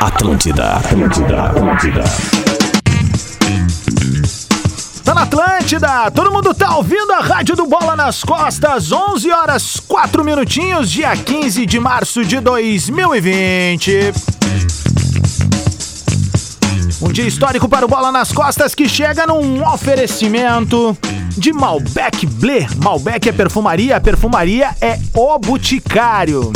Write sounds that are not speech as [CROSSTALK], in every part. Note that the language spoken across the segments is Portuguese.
Atlântida, Atlântida, Atlântida. Tá na Atlântida, todo mundo tá ouvindo a Rádio do Bola nas Costas, 11 horas 4 minutinhos, dia 15 de março de 2020. Um dia histórico para o Bola nas Costas que chega num oferecimento de Malbec Blé. Malbec é perfumaria, a perfumaria é o Boticário.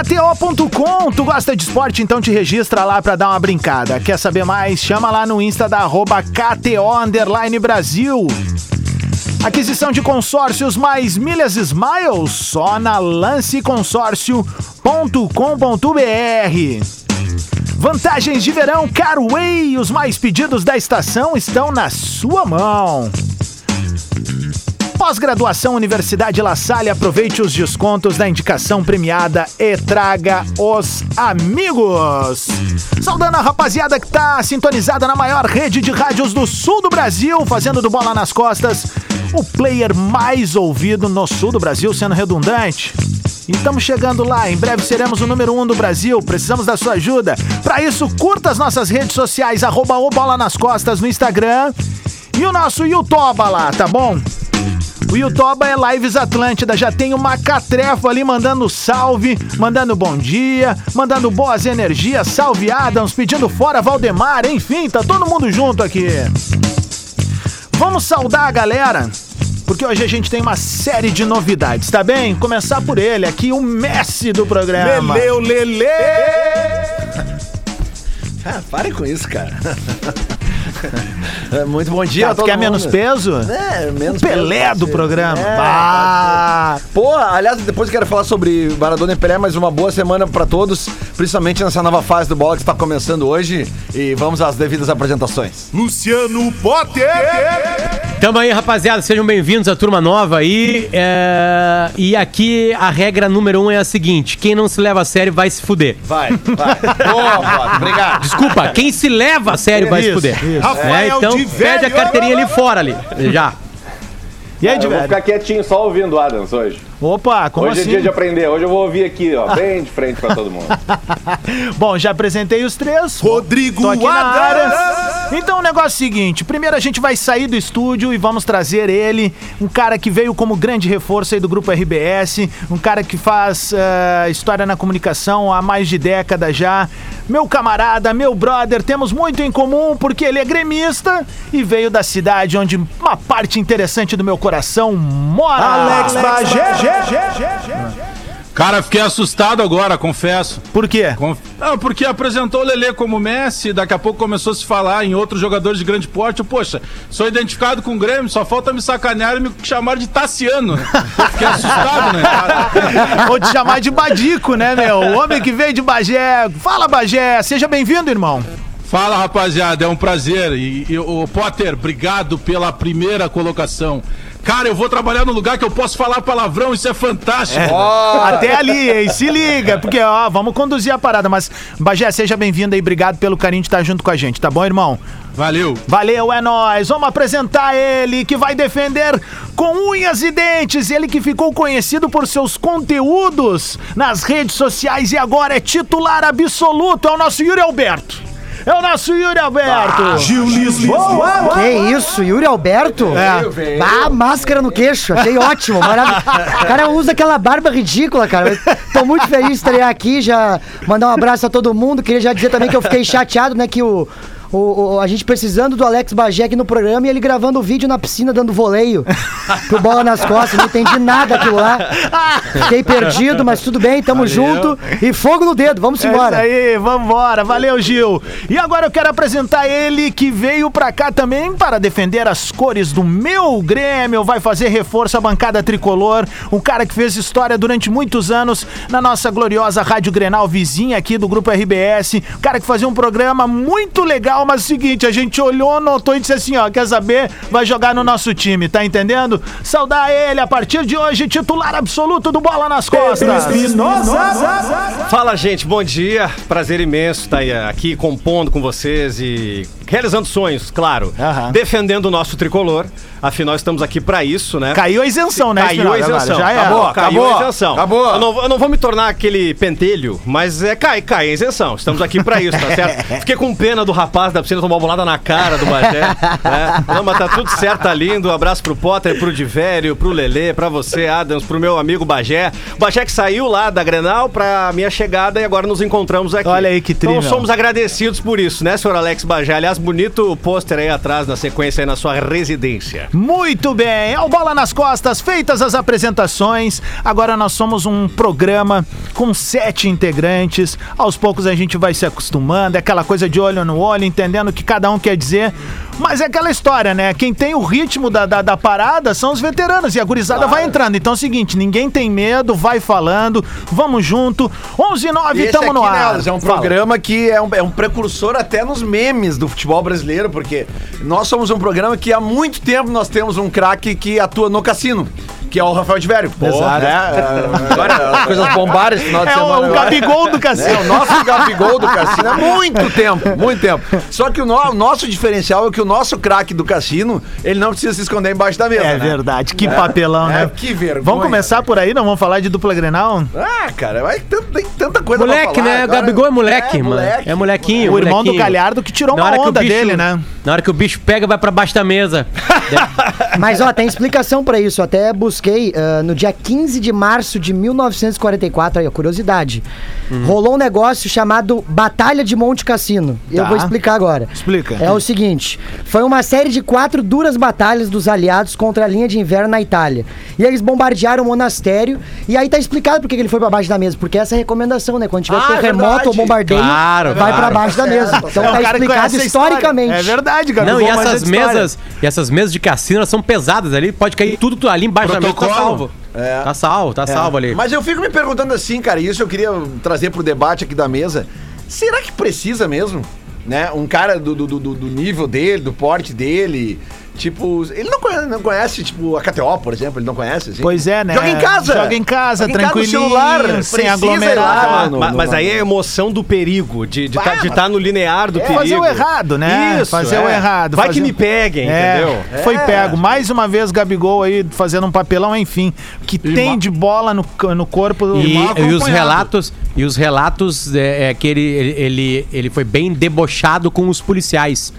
KTO.com, tu gosta de esporte, então te registra lá pra dar uma brincada. Quer saber mais? Chama lá no Insta da arroba KTO Brasil. Aquisição de consórcios mais milhas Smiles só na lanceconsórcio.com.br. Vantagens de verão Carway, os mais pedidos da estação estão na sua mão. Pós-graduação Universidade La Salle, aproveite os descontos da indicação premiada e traga os amigos. Saudando a rapaziada que tá sintonizada na maior rede de rádios do sul do Brasil, fazendo do Bola nas Costas o player mais ouvido no sul do Brasil, sendo redundante. E estamos chegando lá, em breve seremos o número um do Brasil, precisamos da sua ajuda. Para isso, curta as nossas redes sociais, arroba o Bola nas Costas no Instagram e o nosso Youtuba lá, tá bom? O Yutoba é Lives Atlântida, já tem uma catrefo ali mandando salve, mandando bom dia, mandando boas energias, salve Adams, pedindo fora Valdemar, enfim, tá todo mundo junto aqui. Vamos saudar a galera, porque hoje a gente tem uma série de novidades, tá bem? Começar por ele, aqui o Messi do programa. Leleu, Lele! [LAUGHS] Ah, pare com isso, cara. [LAUGHS] [LAUGHS] É, Muito bom dia. Tá, todo quer mundo. menos peso? É, menos Pelé peso, do ser. programa. É, ser. Pô, aliás, depois eu quero falar sobre Maradona e Pelé, mas uma boa semana pra todos, principalmente nessa nova fase do bola que está começando hoje. E vamos às devidas apresentações. Luciano Potter! Tamo aí, rapaziada. Sejam bem-vindos à turma nova aí. É, E aqui a regra número um é a seguinte: quem não se leva a sério vai se fuder. Vai, vai. Boa, obrigado. Desculpa, quem se leva a sério vai se fuder. isso. Rafael É, então de pede a velho. carteirinha ali fora ali. Já. E aí, Eu vou ficar quietinho só ouvindo o Adams hoje. Opa, como hoje assim? é dia de aprender. Hoje eu vou ouvir aqui, ó, bem de frente pra todo mundo. [LAUGHS] Bom, já apresentei os três. Rodrigo. Adams! Então o negócio é o seguinte: primeiro a gente vai sair do estúdio e vamos trazer ele, um cara que veio como grande reforço aí do grupo RBS, um cara que faz eh, história na comunicação há mais de década já. Meu camarada, meu brother, temos muito em comum porque ele é gremista e veio da cidade onde uma parte interessante do meu coração mora. Alex Bagé! Cara, fiquei assustado agora, confesso. Por quê? Conf... Porque apresentou o Lelê como Messi, daqui a pouco começou a se falar em outros jogadores de grande porte. Poxa, sou identificado com o Grêmio, só falta me sacanear e me chamar de Tassiano. Eu fiquei assustado, né, cara? [LAUGHS] Vou te chamar de Badico, né, meu? O homem que veio de Bagé. Fala, Bagé. Seja bem-vindo, irmão. Fala, rapaziada, é um prazer. E, e o Potter, obrigado pela primeira colocação. Cara, eu vou trabalhar no lugar que eu posso falar palavrão, isso é fantástico. Até ali, hein? Se liga, porque, ó, vamos conduzir a parada. Mas, Bagé, seja bem-vindo aí. Obrigado pelo carinho de estar junto com a gente, tá bom, irmão? Valeu. Valeu, é nóis. Vamos apresentar ele, que vai defender com unhas e dentes. Ele que ficou conhecido por seus conteúdos nas redes sociais e agora é titular absoluto. É o nosso Yuri Alberto. É o nosso Yuri Alberto. Gil Lisboa! Que isso, Yuri Alberto? É. Ah, máscara no queixo, achei ótimo, maravilhoso. O cara usa aquela barba ridícula, cara. Tô muito feliz de estrear aqui, já mandar um abraço a todo mundo. Queria já dizer também que eu fiquei chateado, né, que o. o- o- a gente precisando do Alex Bagé aqui no programa e ele gravando o vídeo na piscina dando voleio [LAUGHS] pro bola nas costas. Não entendi nada aquilo lá. Fiquei perdido, mas tudo bem, tamo junto. E fogo no dedo, vamos É embora. isso aí, vambora. Valeu, Gil. E agora eu quero apresentar ele que veio pra cá também para defender as cores do meu Grêmio. Vai fazer reforço à bancada tricolor. Um cara que fez história durante muitos anos na nossa gloriosa Rádio Grenal vizinha aqui do Grupo RBS. Um cara que fazia um programa muito legal, mas é o seguinte, a gente olhou, notou e disse assim, ó, quer saber? Vai jogar no nosso time, tá entendendo? Saudar ele a partir de hoje, titular absoluto do Bola nas Costas. Fala, gente, bom dia. Prazer imenso estar aí, aqui compondo com vocês e realizando sonhos, claro. Aham. Defendendo o nosso tricolor. Afinal, estamos aqui pra isso, né? Caiu a isenção, né? Caiu a isenção. Já é. Acabou. Caiu acabou, a isenção. acabou. Eu não, vou- eu não vou me tornar aquele pentelho, mas é, cai, cai a isenção. Estamos aqui pra isso, tá [LAUGHS] certo? Fiquei com pena do rapaz da piscina tomar uma bolada na cara do Bagé. né? Não, mas tá tudo certo, tá lindo. Um abraço pro Potter, pro Divério, pro Lelê, pra você, Adams, pro meu amigo Bagé. O Bagé que saiu lá da Grenal pra minha chegada e agora nos encontramos aqui. Olha aí que tri, Então somos agradecidos por isso, né, senhor Alex Bagé? Aliás, bonito pôster aí atrás na sequência aí na sua residência. Muito bem, ao Bola nas Costas, feitas as apresentações, agora nós somos um programa com sete integrantes, aos poucos a gente vai se acostumando, é aquela coisa de olho no olho, entendendo o que cada um quer dizer, mas é aquela história, né? Quem tem o ritmo da, da, da parada são os veteranos e a gurizada vai entrando, então é o seguinte, ninguém tem medo, vai falando, vamos junto, 11 e 9, E esse tamo no aqui, né, ar. Alex, é um Fala. programa que é um, é um precursor até nos memes do futebol brasileiro, porque nós somos um programa que há muito tempo nós temos um craque que atua no cassino. Que é o Rafael de Vério. Exato. Né? É, Agora as coisas bombaram esse final de É semana. o, o agora. Gabigol do É, Cassino. o nosso Gabigol do Cassino há muito [LAUGHS] tempo, muito tempo. Só que o, no- o nosso diferencial é que o nosso craque do Cassino, ele não precisa se esconder embaixo da mesa. É né? verdade, que papelão, É, né? que vergonha. Vamos começar por aí, não vamos falar de dupla Grenal? Ah, cara, vai, tem, tem tanta coisa pra Moleque, falar. né? O Agora- Gabigol é moleque, É, mano. moleque. É molequinho. O irmão do molequinho. Galhardo que tirou Na uma onda bicho- dele, né? Na hora que o bicho pega, vai pra baixo da mesa. [LAUGHS] Mas ó, tem explicação pra isso. Até busquei ah, no dia 15 de março de 1944, aí, a curiosidade. Uhum. Rolou um negócio chamado Batalha de Monte Cassino. E Eu Tá. vou explicar agora. Explica. É o seguinte: foi uma série de quatro duras batalhas dos aliados contra a linha de inverno na Itália. E eles bombardearam o monastério. E aí tá explicado por que ele foi pra baixo da mesa. Porque essa é a recomendação, né? Quando tiver Ah, é terremoto verdade. ou bombardeio, Claro, vai claro. pra baixo da mesa. Então É tá cara explicado historicamente. É verdade, Gabigol. Não, e essas mesas, e essas mesas de cassino elas são pesadas ali, pode cair tudo, ali embaixo da tá salvo. Tá salvo, tá salvo ali. Mas eu fico me perguntando assim, cara, e isso eu queria trazer pro debate aqui da mesa. Será que precisa mesmo? Né? Um cara do, do, do, do nível dele, do porte dele. Tipo, ele não conhece, não conhece, tipo, a KTO, por exemplo, ele não conhece, assim. Pois é, né? Joga em casa! Joga em casa, Joga tranquilinho, celular, sem lá, aglomerar. no- mas no- aí é a emoção do perigo, de estar Bah, de tá no linear do É, perigo. fazer o errado, né? Isso, fazer é. o errado. Vai fazer- que me peguem, É, entendeu? Foi pego. Mais uma vez, Gabigol aí fazendo um papelão, enfim. Que tem ma- de bola no, no corpo. E, mal e os relatos, e os relatos é, é que ele, ele, ele, ele foi bem debochado com os policiais.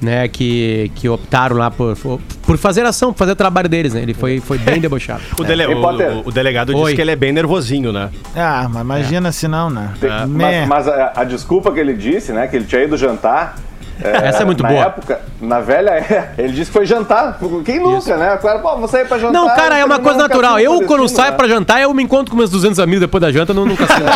Né, que, que optaram lá por, por fazer ação, por fazer o trabalho deles, né? Ele foi, foi bem debochado. [LAUGHS] O, dele- Ei, o- o- o delegado Oi. disse que ele é bem nervosinho, né? Ah, mas imagina se não, né? Tem- Meh. Mas, mas a, a desculpa que ele disse, né? Que ele tinha ido jantar. Essa é muito na boa. época, na velha é, ele disse que foi jantar. Quem nunca, né? Claro, pô, vou sair pra jantar. Não, cara, é uma coisa natural. Eu, quando clandestino, saio né? pra jantar, eu me encontro com meus 200 amigos depois da janta no, no cassino.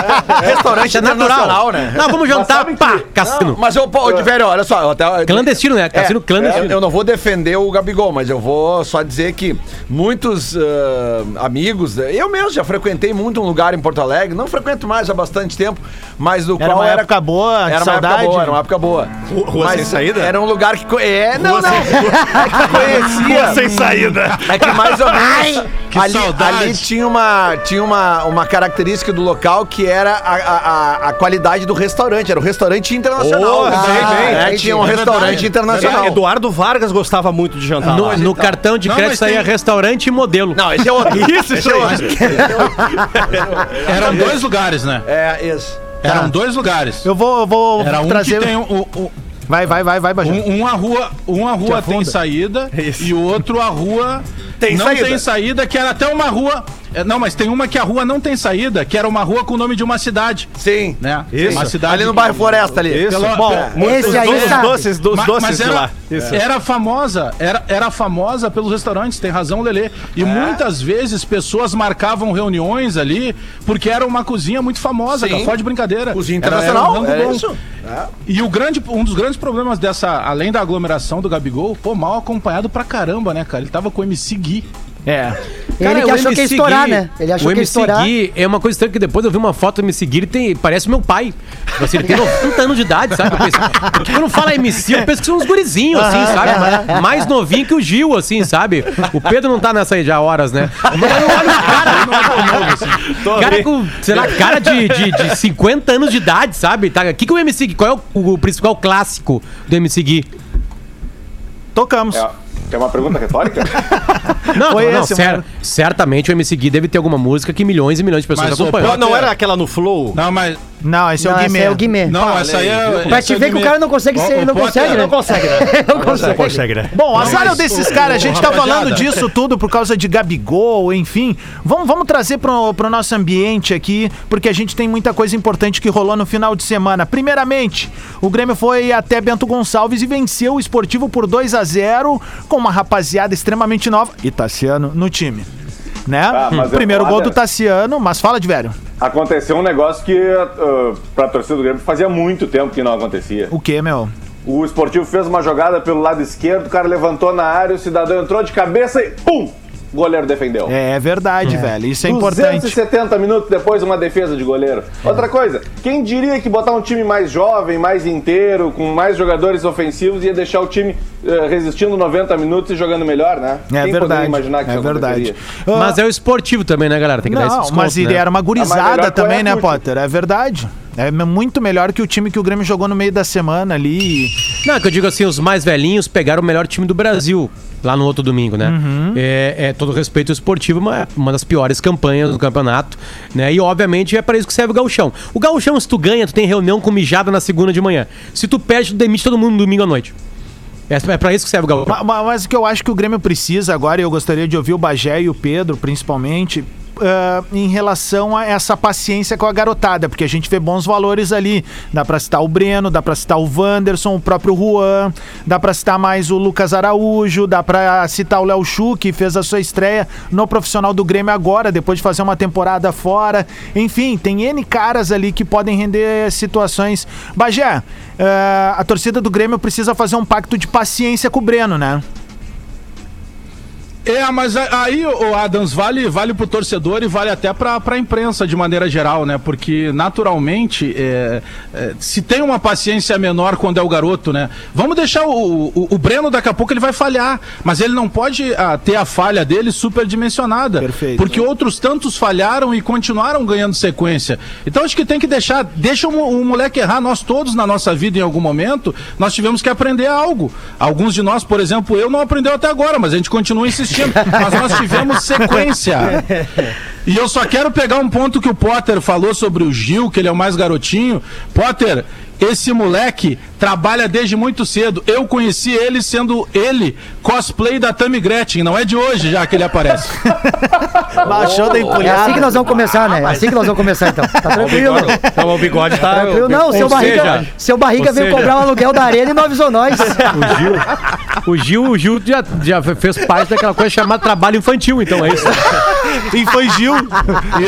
Restaurante Isso é natural. né? Não, vamos jantar, pá, que- cassino. Mas eu, pô, de velho, olha só, eu até, Clandestino, né? Cassino É, clandestino. Eu, eu não vou defender o Gabigol, mas eu vou só dizer que muitos ah, amigos, eu mesmo já frequentei muito um lugar em Porto Alegre, não frequento mais há bastante tempo, mas do Era qual uma época boa, era uma saudade. época boa, era uma época boa. Rua mas sem saída? Era um lugar que co- é, não, não. [LAUGHS] É que conhecia. Sem saída. É que mais ou menos que ali, saudade. ali tinha, uma, tinha uma, uma característica do local que era a, a, a- qualidade do restaurante. Era um restaurante internacional. Oh, Ah, bem, bem. é, tinha um É restaurante verdade. internacional. Eduardo Vargas gostava muito de jantar lá. No, no cartão de Não, crédito saía tem- restaurante e modelo. Não, esse é outro. [LAUGHS] Isso, esse é outro. [LAUGHS] Eram dois lugares, né? É, isso. Eram dois lugares. Eu vou, eu vou Era um trazer. que tem um, um- Vai, vai, vai, vai, Bajão. um- uma rua, uma rua tem saída [LAUGHS] e o outro a rua Tem não saída. tem saída, que era até uma rua. É, Não, mas tem uma que a rua não tem saída, que era uma rua com o nome de uma cidade, Sim. né? Isso. Uma cidade Ali no bairro Floresta ali. Isso. Pelo- Bom, Esse aí Os sabe. doces, dos Ma- doces mas era, lá. Isso. era famosa, era, era famosa pelos restaurantes, tem razão, Lelê. É. E muitas vezes pessoas marcavam reuniões ali porque era uma cozinha muito famosa, Sim. cara, fora de brincadeira. Cozinha Era- era internacional, um é isso. E o grande, um dos grandes problemas dessa, além da aglomeração do Gabigol, pô, mal acompanhado pra caramba, né, cara? Ele tava com o MC Gui. É. Ele que o achou que ia estourar, Gui- né? Ele achou o que ia MC estourar. Gui é uma coisa estranha que depois eu vi uma foto do MC Gui, ele tem, parece meu pai. Assim, ele tem 90 anos de idade, sabe? Eu penso, porque quando fala MC, eu penso que são uns gurizinhos, assim, sabe? Mais novinho que o Gil, assim, sabe? O Pedro não tá nessa aí já há horas, né? Mas eu olho o cara, cara com, sei lá, cara de, de, de 50 anos de idade, sabe? Tá, que que o MC Gui, qual é o, o principal clássico do MC Gui? Tocamos. É, é uma pergunta retórica? [LAUGHS] Não, Foi não, esse, cer- certamente o MC Gui deve ter alguma música que milhões e milhões de pessoas Mas, acompanham. Não, não era aquela no Flow? Não, mas. Não, esse é o Não, esse Guimê. é o Guimê. Não, essa aí é. Pra te é ver que o Guimê. cara não consegue ser, o não consegue, né? [LAUGHS] Não consegue, né? Não consegue. consegue, né? Bom, é o mas desses caras. A gente tá falando disso tudo por causa de Gabigol, enfim. Vamos, vamos trazer pro, pro nosso ambiente aqui, porque a gente tem muita coisa importante que rolou no final de semana. Primeiramente, o Grêmio foi até Bento Gonçalves e venceu o esportivo por 2 a 0 com uma rapaziada extremamente nova e Tassiano no time. Né? Ah, é Primeiro gol do Tassiano, mas fala de velho. Aconteceu um negócio que uh, pra torcida do Grêmio fazia muito tempo que não acontecia. O que, meu? O esportivo fez uma jogada pelo lado esquerdo, o cara levantou na área, o cidadão entrou de cabeça e pum! O goleiro defendeu. É verdade, velho. Isso é importante. 270 minutos depois, uma defesa de goleiro. Outra coisa, quem diria que botar um time mais jovem, mais inteiro, com mais jogadores ofensivos, ia deixar o time resistindo 90 minutos e jogando melhor, né? É quem verdade. imaginar que é verdade. aconteceria? Mas é o esportivo também, né, galera? Tem que dar esse Não, desconto, mas ele né? era uma Ah, gurizada também, né. Potter? É verdade. É muito melhor que o time que o Grêmio jogou no meio da semana ali. Não, é que eu digo assim, os mais velhinhos pegaram o melhor time do Brasil lá no outro domingo, né? Uhum. É, é todo respeito ao esportivo, mas é uma das piores campanhas do campeonato, né? E obviamente é para isso que serve o gauchão. O gauchão, se tu ganha, tu tem reunião com mijada na segunda de manhã. Se tu perde, tu demite todo mundo no domingo à noite. É, é para isso que serve o gauchão. Ma- ma- Mas, o que eu acho que o Grêmio precisa agora, e eu gostaria de ouvir o Bagé e o Pedro, principalmente, ah, em relação a essa paciência com a garotada, porque a gente vê bons valores ali. Dá pra citar o Breno, dá pra citar o Wanderson, o próprio Juan, dá pra citar mais o Lucas Araújo, dá pra citar o Léo Chu, que fez a sua estreia no profissional do Grêmio agora, depois de fazer uma temporada fora. Enfim, tem N caras ali que podem render situações. Bagé, ah, a torcida do Grêmio precisa fazer um pacto de paciência com o Breno, né? É, mas a- aí, o Adams, vale, vale pro torcedor e vale até pra, pra imprensa de maneira geral, né? Porque, naturalmente, é, é, se tem uma paciência menor quando é o garoto, né? Vamos deixar o, o, o Breno, daqui a pouco ele vai falhar, mas ele não pode ah, ter a falha dele superdimensionada. Perfeito. Porque outros tantos falharam e continuaram ganhando sequência. Então acho que tem que deixar, deixa o moleque errar. Nós todos na nossa vida, em algum momento, nós tivemos que aprender algo. Alguns de nós, por exemplo, eu não aprendeu até agora, mas a gente continua insistindo. Mas nós tivemos sequência. E eu só quero pegar um ponto que o Potter falou sobre o Gil, que ele é o mais garotinho. Potter, esse moleque trabalha desde muito cedo. Eu conheci ele sendo ele cosplay da Tammy Gretchen. Não é de hoje já que ele aparece. [LAUGHS] Baixou da É assim que nós vamos começar, né? É assim que nós vamos começar, então. Tá tranquilo. Então o bigode tá. Tranquilo, não, seu barriga, seja- seu barriga veio seja- cobrar o aluguel da arena e não avisou nós. O Gil, o Gil já, já fez parte daquela coisa chamada trabalho infantil, então é isso. [LAUGHS] Infantil.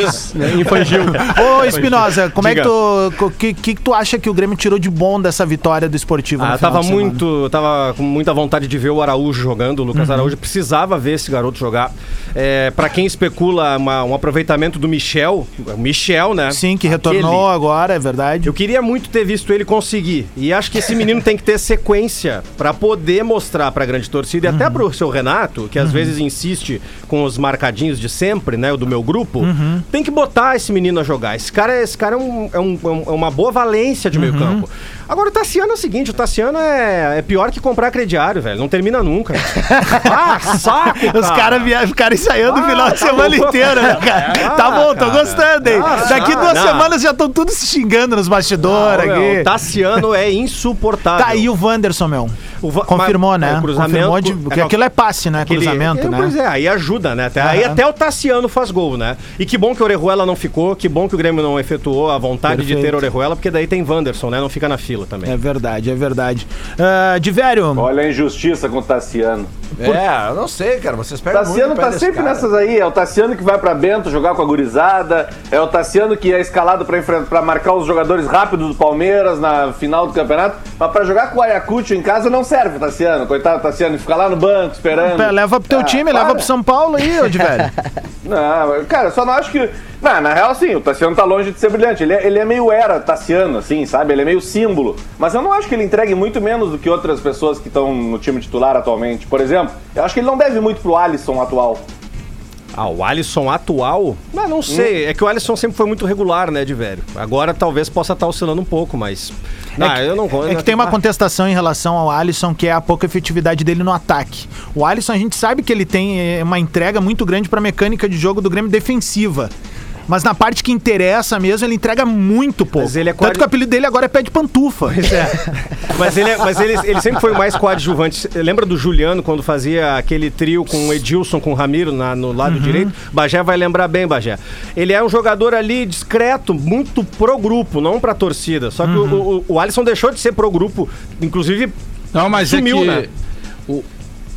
Isso. né? Infantil. Ô, Espinosa, como é que Diga. tu. O que, que, tu acha que o Grêmio tirou de bom dessa vitória do esportivo? Ah, tava muito, tava com muita vontade de ver o Araújo jogando, o Uhum. Lucas Araújo precisava ver esse garoto jogar. É, para quem especula uma- um aproveitamento do Michel, o Michel, né? Sim, que retornou Aquele. agora, é verdade. Eu queria muito ter visto ele conseguir. E acho que esse menino tem que ter sequência pra poder mostrar pra grande torcida e até Uhum. pro seu Renato, que às vezes insiste com os marcadinhos de sempre, né? O do meu grupo. Uhum. Tem que botar esse menino a jogar. Esse cara, esse cara é, um- é um- é é uma boa valência de Uhum. meio campo. Agora o Tassiano é o seguinte: o Tassiano é, é pior que comprar crediário, velho. Não termina nunca. [LAUGHS] ah, saco! Os caras via- ficaram ensaiando o Ah, final de tá semana louco. inteiro, né, [LAUGHS] cara? Ah, tá bom, tô cara. gostando, hein? Ah, Daqui ah, duas não. semanas já estão tudo se xingando nos bastidores Não, meu, aqui. o Tassiano é insuportável. Tá aí o Wanderson, meu. O Va- Confirmou, mas- né? é, o cruzamento- Confirmou de, é, porque aquilo é passe, né? Aquele- Cruzamento, é, né? Pois é, aí ajuda, né? Até, Aí Aham. até o Tassiano Tassiano faz gol, né? E que bom que o Orejuela não ficou, que bom que o Grêmio não efetuou a vontade de Perfeito. ter Orejuela, porque daí tem Wanderson, né? Não fica na fila também. É verdade, é verdade. Ah, de velho, Olha a injustiça com o Tassiano. É, eu não sei, cara. Vocês pegam Tassiano muito tá sempre cara. nessas aí. É o Tassiano que vai pra Bento jogar com a gurizada. É o Tassiano que é escalado pra, enfrentar, pra marcar os jogadores rápidos do Palmeiras na final do campeonato. Mas pra jogar com o Ayacucho em casa não serve, Tassiano. Coitado do Tassiano, fica lá no banco esperando. leva pro teu Ah, time, para. leva pro São Paulo aí, ô de velho. [LAUGHS] Não, cara, só não acho que. Não, na real, sim, o Tassiano tá longe de ser brilhante. Ele é, ele é meio era Tassiano, assim, sabe? Ele é meio símbolo. Mas eu não acho que ele entregue muito menos do que outras pessoas que estão no time titular atualmente. Por exemplo, eu acho que ele não deve muito pro Alisson atual. Ah, o Alisson atual? Não, não sei. É que o Alisson sempre foi muito regular, né, de velho. Agora talvez possa estar oscilando um pouco, mas. Não, eu não É que tem uma contestação em relação ao Alisson, que é a pouca efetividade dele no ataque. O Alisson, a gente sabe que ele tem eh, uma entrega muito grande pra mecânica de jogo do Grêmio defensiva. Mas na parte que interessa mesmo, ele entrega muito pouco. Mas ele é Tanto que o apelido dele agora é pé de pantufa. [LAUGHS] Mas, ele, é- mas ele, ele sempre foi mais coadjuvante. Lembra do Juliano, quando fazia aquele trio com o Edilson, com o Ramiro na- no lado direito? Bagé vai lembrar bem, Bagé. Ele é um jogador ali discreto, muito pro grupo, não pra torcida. Só que o, o, o Alisson deixou de ser pro grupo, inclusive Não, mas Sumiu, é que né? o,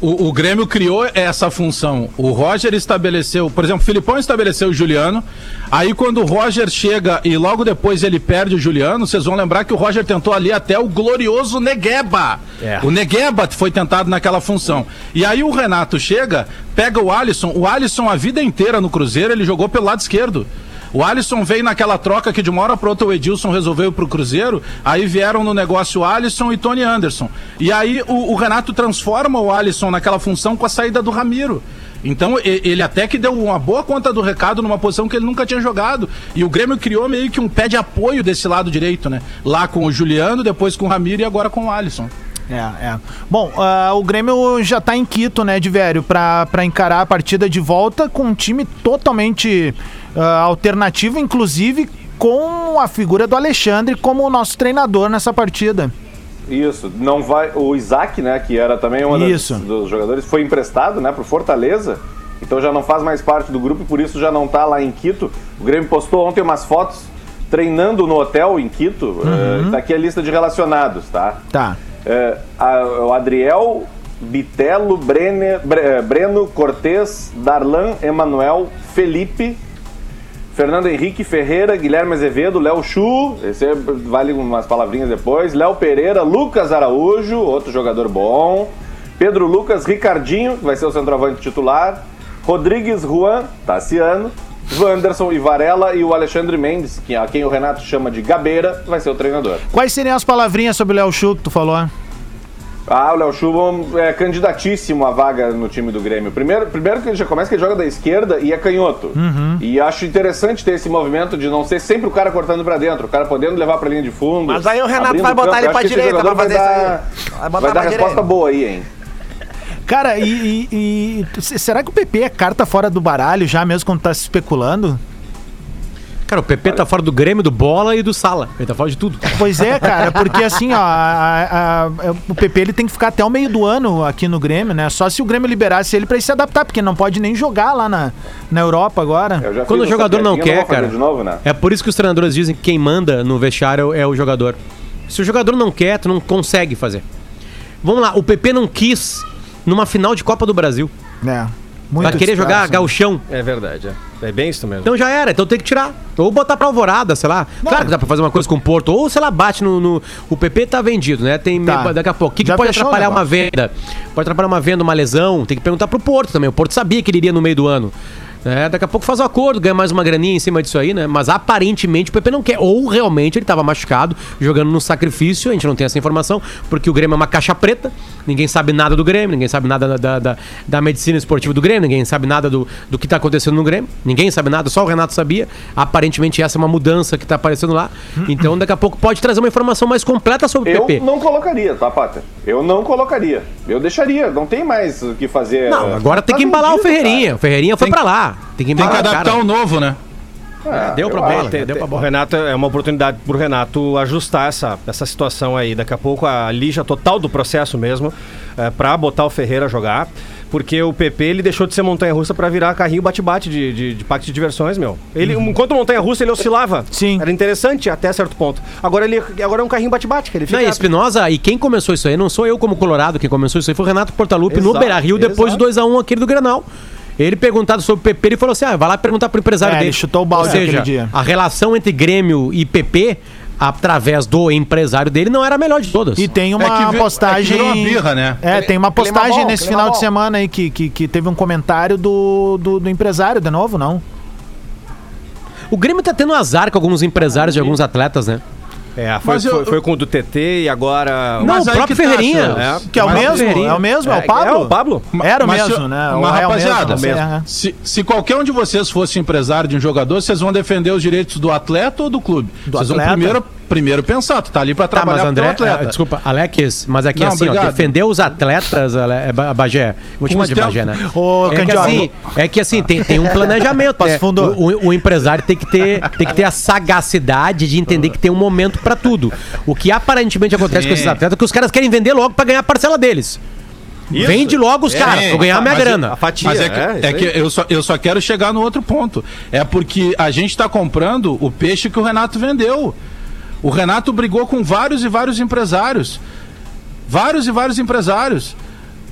o, o Grêmio criou essa função. O Roger estabeleceu, por exemplo, o Filipão estabeleceu o Juliano. Aí quando o Roger chega e logo depois ele perde o Juliano, vocês vão lembrar que o Roger tentou ali até o glorioso Negueba. É. O Negueba foi tentado naquela função. E aí o Renato chega, pega o Alisson. O Alisson a vida inteira no Cruzeiro ele jogou pelo lado esquerdo. O Alisson veio naquela troca que de uma hora para outra o Edilson resolveu ir pro Cruzeiro, aí vieram no negócio Alisson e Tony Anderson. E aí o, o Renato transforma o Alisson naquela função com a saída do Ramiro. Então ele até que deu uma boa conta do recado numa posição que ele nunca tinha jogado. E o Grêmio criou meio que um pé de apoio desse lado direito, né? Lá com o Juliano, depois com o Ramiro e agora com o Alisson. É, é. Bom, ah, o Grêmio já tá em Quito, né, de velho, pra, pra encarar a partida de volta com um time totalmente ah, alternativo, inclusive com a figura do Alexandre como o nosso treinador nessa partida. Isso, não vai. O Isaac, né, que era também um dos jogadores, foi emprestado, né, pro Fortaleza. Então já não faz mais parte do grupo e por isso já não tá lá em Quito. O Grêmio postou ontem umas fotos treinando no hotel em Quito. Eh, tá aqui a lista de relacionados, tá? Tá. É, a- o Adriel, Bitelo, Brene, Bre- eh, Breno, Cortez, Darlan, Emanuel, Felipe, Fernando Henrique Ferreira, Guilherme Azevedo, Léo Chu, esse é- vale umas palavrinhas depois, Léo Pereira, Lucas Araújo, outro jogador bom, Pedro Lucas, Ricardinho, que vai ser o centroavante titular, Rodrigues Juan, Tassiano, Wanderson e Varela e o Alexandre Mendes, que a quem o Renato chama de Gabeira, vai ser o treinador. Quais seriam as palavrinhas sobre o Léo Chu que tu falou? Ah, o Léo Chuba é candidatíssimo à vaga no time do Grêmio. Primeiro, primeiro que ele já começa que ele joga da esquerda e é canhoto. E acho interessante ter esse movimento de não ser sempre o cara cortando pra dentro, o cara podendo levar pra linha de fundo. Mas aí o Renato vai botar ele esse direita pra fazer vai isso aí. dar, Vai botar vai dar resposta direita. boa aí, hein? Cara, e, e- e- será que o PP é carta fora do baralho já mesmo quando tá se especulando? Cara, o PP tá fora do Grêmio, do Bola e do Sala. Ele tá fora de tudo. Pois é, cara, porque assim, ó, a- a- a- o PP ele tem que ficar até o meio do ano aqui no Grêmio, né? Só se o Grêmio liberasse ele pra ele se adaptar, porque não pode nem jogar lá na, na Europa agora. Eu Quando o jogador não quer, fazer cara. De novo, né? É por isso que os treinadores dizem que quem manda no vestiário é o jogador. Se o jogador não quer, tu não consegue fazer. Vamos lá, o PP não quis numa final de Copa do Brasil. É. Vai querer espaço, jogar né? gauchão. É verdade, é. É bem isso mesmo. Então já era, então tem que tirar. Ou botar pra alvorada, sei lá. Claro que dá pra fazer uma coisa com o Porto. Ou, sei lá, bate no. no- O PP tá vendido, né? Tem Tá. daqui a pouco. O que, que pode atrapalhar uma venda? Pode atrapalhar uma venda, uma lesão. Tem que perguntar pro Porto também. O Porto sabia que ele iria no meio do ano. É, daqui a pouco faz o acordo, ganha mais uma graninha em cima disso aí, né? Mas aparentemente o PP não quer. Ou realmente ele tava machucado, jogando no sacrifício. A gente não tem essa informação, porque o Grêmio é uma caixa preta. Ninguém sabe nada do Grêmio, ninguém sabe nada da, da, da- da medicina esportiva do Grêmio, ninguém sabe nada do, do que tá acontecendo no Grêmio. Ninguém sabe nada, só o Renato sabia. Aparentemente essa é uma mudança que tá aparecendo lá. Então daqui a pouco pode trazer uma informação mais completa sobre o Eu PP. não colocaria, tá, Pater? Eu não colocaria. Eu deixaria, não tem mais o que fazer. Não, agora tem que embalar o Ferreirinha. O Ferreirinha foi Tem pra Tem que Tem que o adaptar cara. o novo, né? cara. Deu eu pra bola, Tem- deu pra o bola. Renato é uma oportunidade pro Renato ajustar essa, essa situação aí. Daqui a pouco a lija total do processo mesmo, é, pra botar o Ferreira a jogar. Porque o PP, ele deixou de ser montanha-russa pra virar carrinho bate-bate de, de, de parque de diversões, meu. Ele, enquanto montanha-russa, ele oscilava. Sim. Era interessante até certo ponto. Agora ele agora é um carrinho bate-bate, que ele fica... Não, e Espinosa, e quem começou isso aí, não sou eu como Colorado, quem começou isso aí foi o Renato Portaluppi no Beira-Rio, depois do 2x1 aquele do Granal. Ele perguntado sobre o PP, ele falou assim: ah, vai lá perguntar pro empresário É, dele. ele chutou o balde Ou seja, dia. a relação entre Grêmio e PP, através do empresário dele, não era a melhor de todas. E tem É uma que vi- postagem. é que virou uma birra, né? É, tem uma postagem bom, nesse clima final de semana aí que, que, que teve um comentário do, do, do empresário de novo, não? O Grêmio tá tendo azar com alguns empresários de alguns atletas, né? É, foi, eu- foi, foi com o do TT e agora... Não, Mas o próprio que tá, Ferreirinha. senhores. Que é o mesmo? Ferreirinha. É o mesmo? É, É, o Pablo? é o Pablo? Era o Mas mesmo, se- né? Mas, é rapaziada, mesmo, é. se, se qualquer um de vocês fosse empresário de um jogador, vocês vão defender os direitos do atleta ou do clube? Do vocês atleta. vão primeiro, primeiro pensar, tu tá ali pra Tá, trabalhar mas pro teu André, atleta. eh, desculpa, Alex, mas aqui Não, assim, ó, defender os atletas, Ale- é Ba- Bagé, vou chamar os de Bagé, né? Ô, é, que assim, é que assim, tem, tem um planejamento, né? Fundo. O, o- o empresário tem que, ter, tem que ter a sagacidade de entender que tem um momento pra tudo. O que aparentemente acontece Sim. com esses atletas é que os caras querem vender logo pra ganhar a parcela deles. Isso. Vende logo os É, caras, pra eu ganhar a minha mas eu- grana. A fatia, Mas é que, é, é que eu, só, eu só quero chegar no outro ponto. É porque a gente tá comprando o peixe que o Renato vendeu. O Renato brigou com vários e vários empresários. Vários e vários empresários.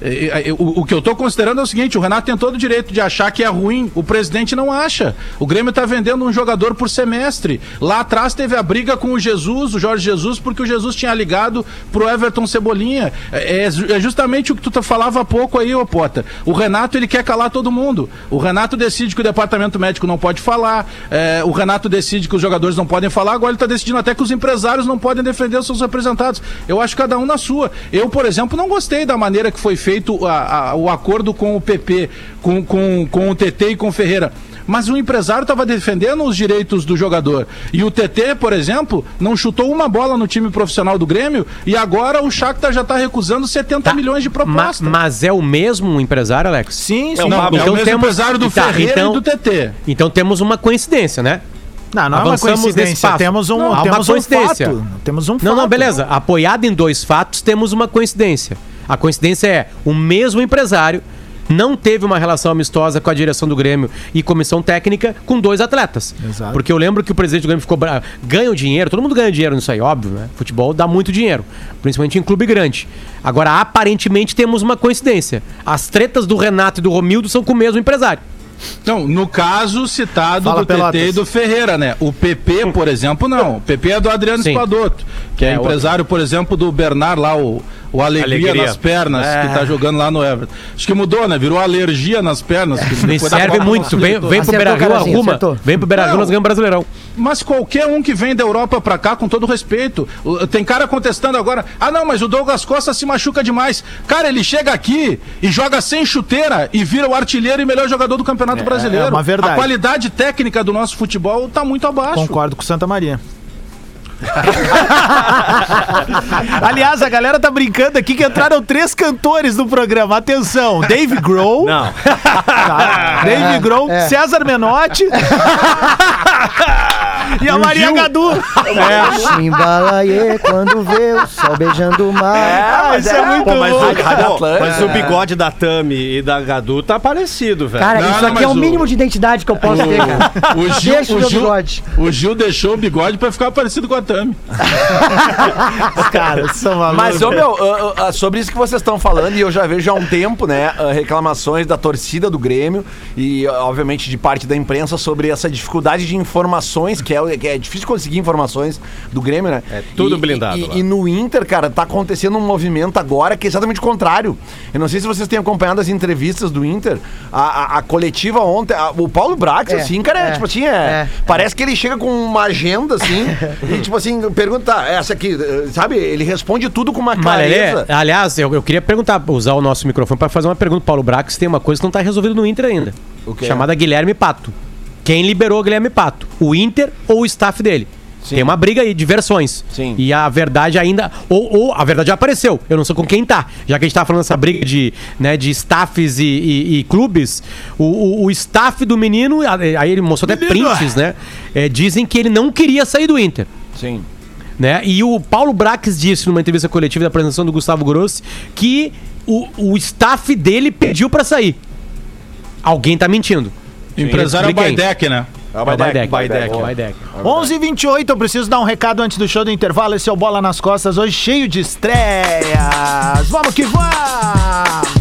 É, é, é, O, que eu tô considerando é o seguinte: o Renato tem todo o direito de achar que é ruim, o presidente não acha. O Grêmio tá vendendo um jogador por semestre. Lá atrás teve a briga com o Jesus, o Jorge Jesus, porque o Jesus tinha ligado pro Everton Cebolinha. É, é ju- justamente o que tu tá- falava há pouco aí, ô Pota. O Renato ele quer calar todo mundo. O Renato decide que o departamento médico não pode falar. é, o Renato decide que os jogadores não podem falar. Agora ele tá decidindo até que os empresários não podem defender os seus representados. Eu acho cada um na sua. Eu, por exemplo, não gostei da maneira que foi feito a- a- o acordo com o PP, com, com, com o TT e com o Ferreira. Mas o empresário estava defendendo os direitos do jogador. E o TT, por exemplo, não chutou uma bola no time profissional do Grêmio e agora o Shakhtar já está recusando 70 Tá, milhões de Ma- propostas. mas é o mesmo empresário, Alex? Sim, sim. é Então o mesmo temos- empresário do Tá, Ferreira então- e do TT. Então temos uma coincidência, né? Não, não é uma Avançamos nesse coincidência. Temos um, Não, há uma temos um coincidência. fato. Temos um fato. Não, não, beleza. Apoiado em dois fatos, temos uma coincidência. A coincidência é o mesmo empresário não teve uma relação amistosa com a direção do Grêmio e comissão técnica com dois atletas. Exato. Porque eu lembro que o presidente do Grêmio ficou bra... ganha o dinheiro, todo mundo ganha dinheiro nisso aí, óbvio, né? Futebol dá muito dinheiro, principalmente em clube grande. Agora, aparentemente temos uma coincidência. As tretas do Renato e do Romildo são com o mesmo empresário. Não, no caso citado Fala, do TT Pelotas. e do Ferreira, né? O PP, por exemplo, não. O PP é do Adriano Sim. Espadoto, que é, É, empresário, por exemplo, do Bernard lá, o, o Alegria, Alegria. nas pernas, É. que tá jogando lá no Everton. Acho que mudou, né? Virou alergia nas pernas. que Me da serve muito. Vem, vem pro Beira-Rio, arruma. acertou. Vem pro Beira-Rio, nós ganhamos Brasileirão. Mas qualquer um que vem da Europa pra cá, com todo respeito, tem cara contestando agora. Ah, não, mas o Douglas Costa se machuca demais. Cara, ele chega aqui e joga sem chuteira e vira o artilheiro e melhor jogador do Campeonato Brasileiro. é uma verdade. A qualidade técnica do nosso futebol tá muito abaixo. Concordo com Santa Maria. [LAUGHS] Aliás, a galera tá brincando aqui que entraram três cantores no programa. Atenção, Dave Grohl. Não. Tá? [LAUGHS] Dave Grohl, é. César Menotti. [LAUGHS] e a Maria Gadu. Chimbalaie, quando vê o sol beijando o mar. Ah, isso é, muito Pô, mas, bom. o, pô, mas o bigode da Tami e da Gadu tá parecido, velho. Cara, Não, isso não, aqui é mas o o- mínimo de identidade que eu posso ter, cara. O Gil, Deixa o o, Gil, bigode. o Gil deixou o bigode pra ficar parecido com a Tami. [LAUGHS] Cara, são malucos. Mas, ô meu, ah, ah, sobre isso que vocês estão falando, e eu já vejo há um tempo, né, ah, reclamações da torcida do Grêmio e, obviamente, de parte da imprensa sobre essa dificuldade de informações, que é, que é difícil conseguir informações do Grêmio, né? É tudo E- blindado E, lá. e no Inter, cara, tá acontecendo um movimento agora que é exatamente o contrário. Eu não sei se vocês têm acompanhado as entrevistas do Inter, a, a- a coletiva ontem, a- o Paulo Brax, É, assim, cara, é, é, tipo assim, é, é. parece que ele chega com uma agenda, assim, [LAUGHS] e tipo assim, pergunta, essa aqui, sabe? Ele responde tudo com uma Marelê, clareza. aliás, eu, eu queria perguntar, usar o nosso microfone para fazer uma pergunta pro Paulo Brax. Tem uma coisa que não tá resolvida no Inter ainda. O quê? Chamada Guilherme Pato. Quem liberou o Guilherme Pato? O Inter ou o staff dele? Tem uma briga aí de versões. Sim. E a verdade ainda. Ou, ou a verdade já apareceu. Eu não sei com quem tá. Já que a gente tá falando dessa briga de, né, de staffs e, e- e clubes, o, o- o staff do menino, aí ele mostrou até prints, né? é, dizem que ele não queria sair do Inter. Sim. Né? E o Paulo Brax disse numa entrevista coletiva da apresentação do Gustavo Grossi que o, o staff dele pediu pra sair. Alguém tá mentindo. Empresário é. Baidec, né? Baidec, Baidec. Baidec. 11h28, eu preciso dar um recado antes do show do intervalo. Esse é o Bola nas Costas, hoje cheio de estreias. Vamos que vamos!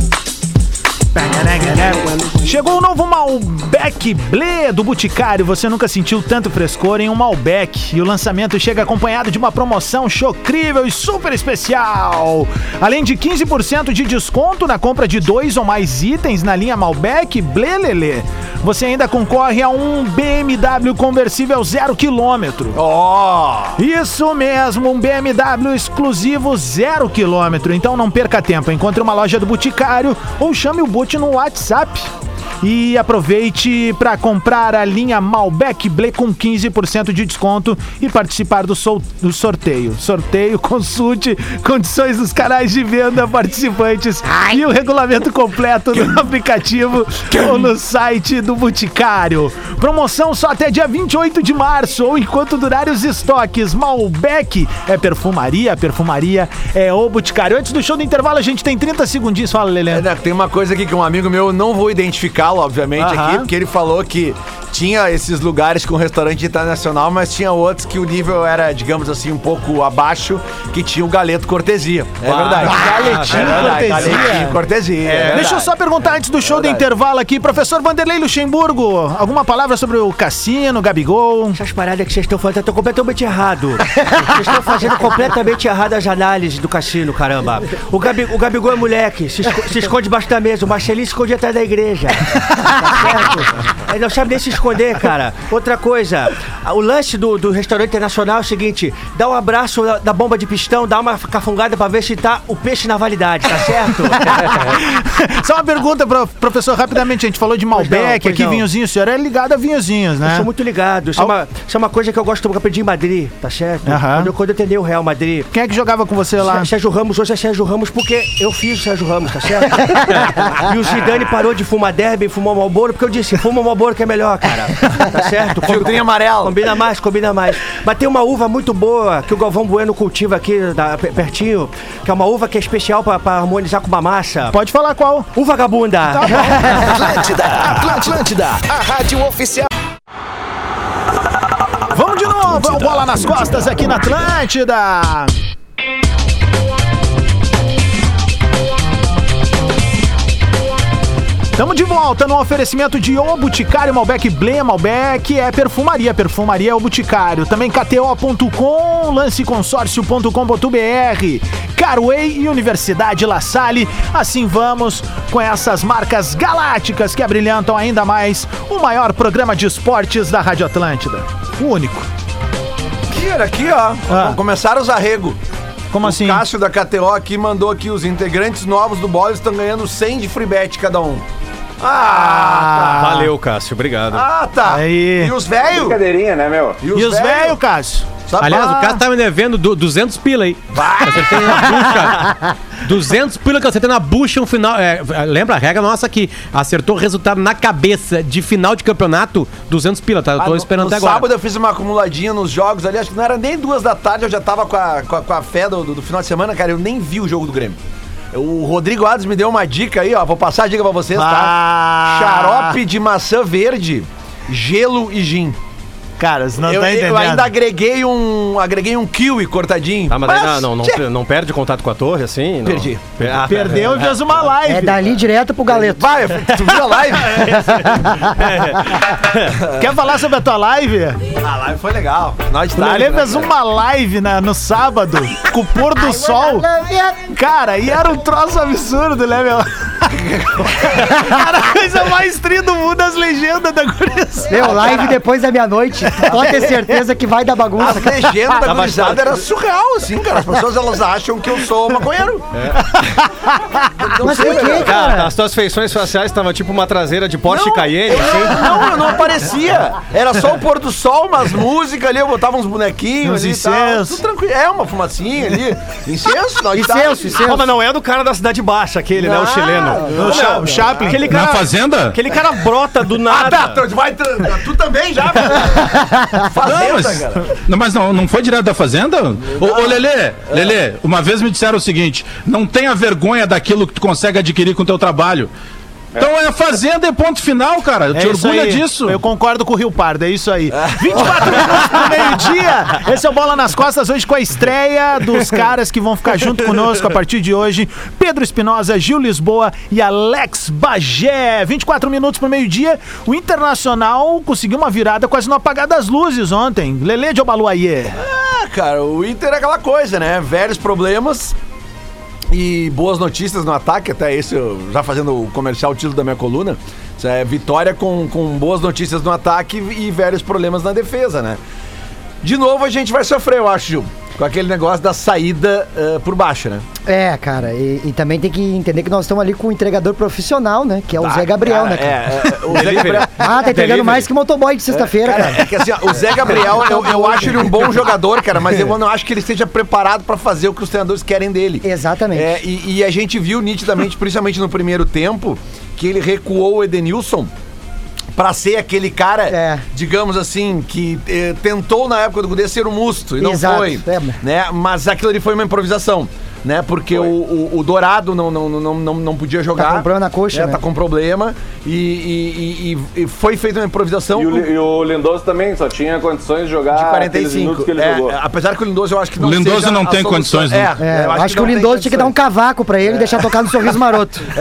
Chegou o novo Malbec Blé do Boticário. Você nunca sentiu tanto frescor em um Malbec. E o lançamento chega acompanhado de uma promoção chocrível e super especial. Além de 15% de desconto na compra de dois ou mais itens na linha Malbec Blé Lelê. Você ainda concorre a um BMW conversível zero quilômetro. Ó! Isso mesmo, um BMW exclusivo zero quilômetro. Então não perca tempo. Encontre uma loja do Boticário ou chame o Boot no WhatsApp. E aproveite para comprar a linha Malbec Blé com 15% de desconto e participar do, sol- do sorteio. Sorteio, [LAUGHS] consulte condições dos canais de venda participantes e o regulamento completo no aplicativo ou no site do Boticário. Promoção só até dia 28 de março ou enquanto durarem os estoques. Malbec é perfumaria, perfumaria é o Boticário. Antes do show do intervalo, a gente tem 30 segundinhos. Fala, Lelê. É, né, tem uma coisa aqui que um amigo meu, eu não vou obviamente, Aham. aqui, porque ele falou que tinha esses lugares com restaurante internacional, mas tinha outros que o nível era, digamos assim, um pouco abaixo, que tinha o galeto cortesia. É verdade. Galetinho É verdade, cortesia. Galetinho cortesia. é Deixa eu só perguntar antes do show do intervalo aqui, professor Vanderlei Luxemburgo, alguma palavra sobre o cassino, Gabigol? Essas paradas que vocês estão fazendo estão completamente errado. [LAUGHS] Vocês estão fazendo completamente errado as análises do cassino, caramba. O, Gabi, o Gabigol é moleque, se, esco- se esconde debaixo da mesa. O Marcelinho se esconde atrás da igreja. Tá não sabe nem se esconder, cara. Outra coisa, o lance do, do restaurante internacional é o seguinte: dá um abraço da, da bomba de pistão, dá uma cafungada pra ver se tá o peixe na validade, tá certo? [LAUGHS] Só uma pergunta, pro, professor, rapidamente. A gente falou de Malbec, aqui, não. vinhozinho. O senhor é ligado a vinhozinhos, né? Eu sou muito ligado. Isso, é uma, isso é uma coisa que eu gosto, eu aprendi em Madrid, tá certo? Quando, eu, quando eu treinei o Real Madrid. Quem é que jogava com você lá? Sé- Sérgio Ramos, hoje é Sérgio Ramos porque eu fiz o Sérgio Ramos, tá certo? [LAUGHS] e o Zidane parou de fumar derby e fumou Malboro porque eu disse, fuma Malboro que é melhor, cara. Tá certo? [LAUGHS] Filtrinho amarelo. Combina mais, combina mais. Mas tem uma uva muito boa que o Galvão Bueno cultiva aqui da- pe- pertinho, que é uma uva que é especial pra, pra harmonizar com uma massa. Pode falar qual. Uva vagabunda. [LAUGHS] Atlântida, Atlântida, a rádio oficial. Vamos de novo, é o Bola nas Costas aqui na Atlântida. Estamos de volta no oferecimento de O Boticário, Malbec Blé, Malbec é perfumaria, perfumaria é o Boticário. Também KTO.com, lanceconsórcio.com.br, Carway e Universidade La Salle. Assim vamos com essas marcas galácticas que abrilhantam ainda mais o maior programa de esportes da Rádio Atlântida. O único. Aqui, ó. Ah. Começaram os arrego. Como o assim? Cássio da KTO aqui mandou aqui os integrantes novos do Bola estão ganhando 100 de free bet cada um. Ah, Valeu, Cássio. Obrigado. tá. Ah, tá. Aí. E os velhos? Brincadeirinha, né, meu? E os velhos, Cássio? Aliás, o cara tá me devendo du- 200 pila aí. Acertei na [LAUGHS] bucha. 200 pila que eu acertei na bucha um final. é, lembra a regra nossa que acertou o resultado na cabeça de final de campeonato, 200 pila, tá? Eu Ah, tô no- esperando no até agora. sábado eu fiz uma acumuladinha nos jogos ali, acho que não era nem duas da tarde, eu já tava com a, com a, com a fé do, do- do final de semana, cara, eu nem vi o jogo do Grêmio. O Rodrigo Adams me deu uma dica aí, ó, vou passar a dica pra vocês, tá? Ah. Xarope de maçã verde, gelo e gin. Cara, você não eu, tá eu entendendo. ainda agreguei um, agreguei um kiwi cortadinho. Ah, mas daí não, não, não, perde contato com a torre, assim? Não. Perdi. Per- ah, Perdeu e fez uma live. É dali direto pro galeto. Vai, tu viu a live? [LAUGHS] Quer falar sobre a tua live? a live foi legal. Final de O tarde, Lelê né, fez uma live na- no sábado com o pôr do sol. Cara, e era um troço absurdo, né, meu? Era a coisa mais tri do mundo, as legendas da gurizada. Meu, live depois da meia-noite. Pode ter certeza que vai dar bagunça. As legendas da gurizada era surreal, assim, cara. As pessoas elas acham que eu sou maconheiro. Não Mas sei, por quê, velho. Cara, cara? as tuas feições faciais estavam tipo uma traseira de Porsche Não, Cayenne, eu assim. Não, eu não aparecia. Era só o pôr do sol, umas músicas ali, eu botava uns bonequinhos Uns ali e tal. incensos. Tudo tranquilo. É, uma fumacinha ali. Incenso? Não, Incenso, incenso. Ah, mas não é do cara da Cidade Baixa, aquele, né? O chileno. O Cha- o Chaplin. Aquele Na cara, Fazenda? aquele cara brota do Ah, nada. tá, tu, vai, tra- tu também já? [LAUGHS] Não, Fazenda, mas, cara. não, mas não, não foi direto da Fazenda? Ô, ô Lelê, Lelê, uma vez me disseram o seguinte: não tenha vergonha daquilo que tu consegue adquirir com o teu trabalho. Então é a Fazenda e ponto final, cara. Eu te É orgulha aí. disso. Eu concordo com o Rio Pardo, é isso aí. 24 [LAUGHS] minutos pro meio-dia. Esse é o Bola nas Costas, hoje com a estreia dos caras que vão ficar junto conosco a partir de hoje. Pedro Espinosa, Gil Lisboa e Alex Bagé. 24 minutos pro meio-dia. O Internacional conseguiu uma virada quase no apagar das luzes ontem. Lele de Obaluayê. Ah, cara, o Inter é aquela coisa, né? Velhos problemas e boas notícias no ataque. Até esse, já fazendo o comercial, o título da minha coluna. É vitória com, com boas notícias no ataque e velhos problemas na defesa, né? De novo a gente vai sofrer, eu acho, Gil. Com aquele negócio da saída eh, por baixo, né? É, cara, e, e também tem que entender que nós estamos ali com um entregador profissional, né? Que é o Ah, Zé Gabriel, cara, né, cara? É, é, o Zé Gabriel. Ah, tá entregando Delivery. mais que motoboy de sexta-feira, Cara, cara. é que assim, ó, o Zé Gabriel, eu, eu acho ele um bom jogador, cara, mas eu [LAUGHS] não acho que ele esteja preparado pra fazer o que os treinadores querem dele. Exatamente. É, e, e a gente viu nitidamente, principalmente no primeiro tempo, que ele recuou o Edenilson pra ser aquele cara, É. digamos assim, que eh, tentou na época do Gudê ser o Musto, e não Exato, foi. é. Né? Mas aquilo ali foi uma improvisação. Né? Porque o, o, o Dourado não, não, não, não, não podia jogar. com problema na coxa, É, né? Tá com problema. E, e- e- e foi feita uma improvisação. E o, O- e o Lindoso também só tinha condições de jogar de aqueles 45. minutos que ele É, jogou. apesar que o Lindoso eu acho que não O Lindoso seja não tem solução. condições, É, né? É, eu acho, que, o não tem Lindoso tinha que dar um cavaco pra ele e deixar tocar no sorriso maroto. [LAUGHS]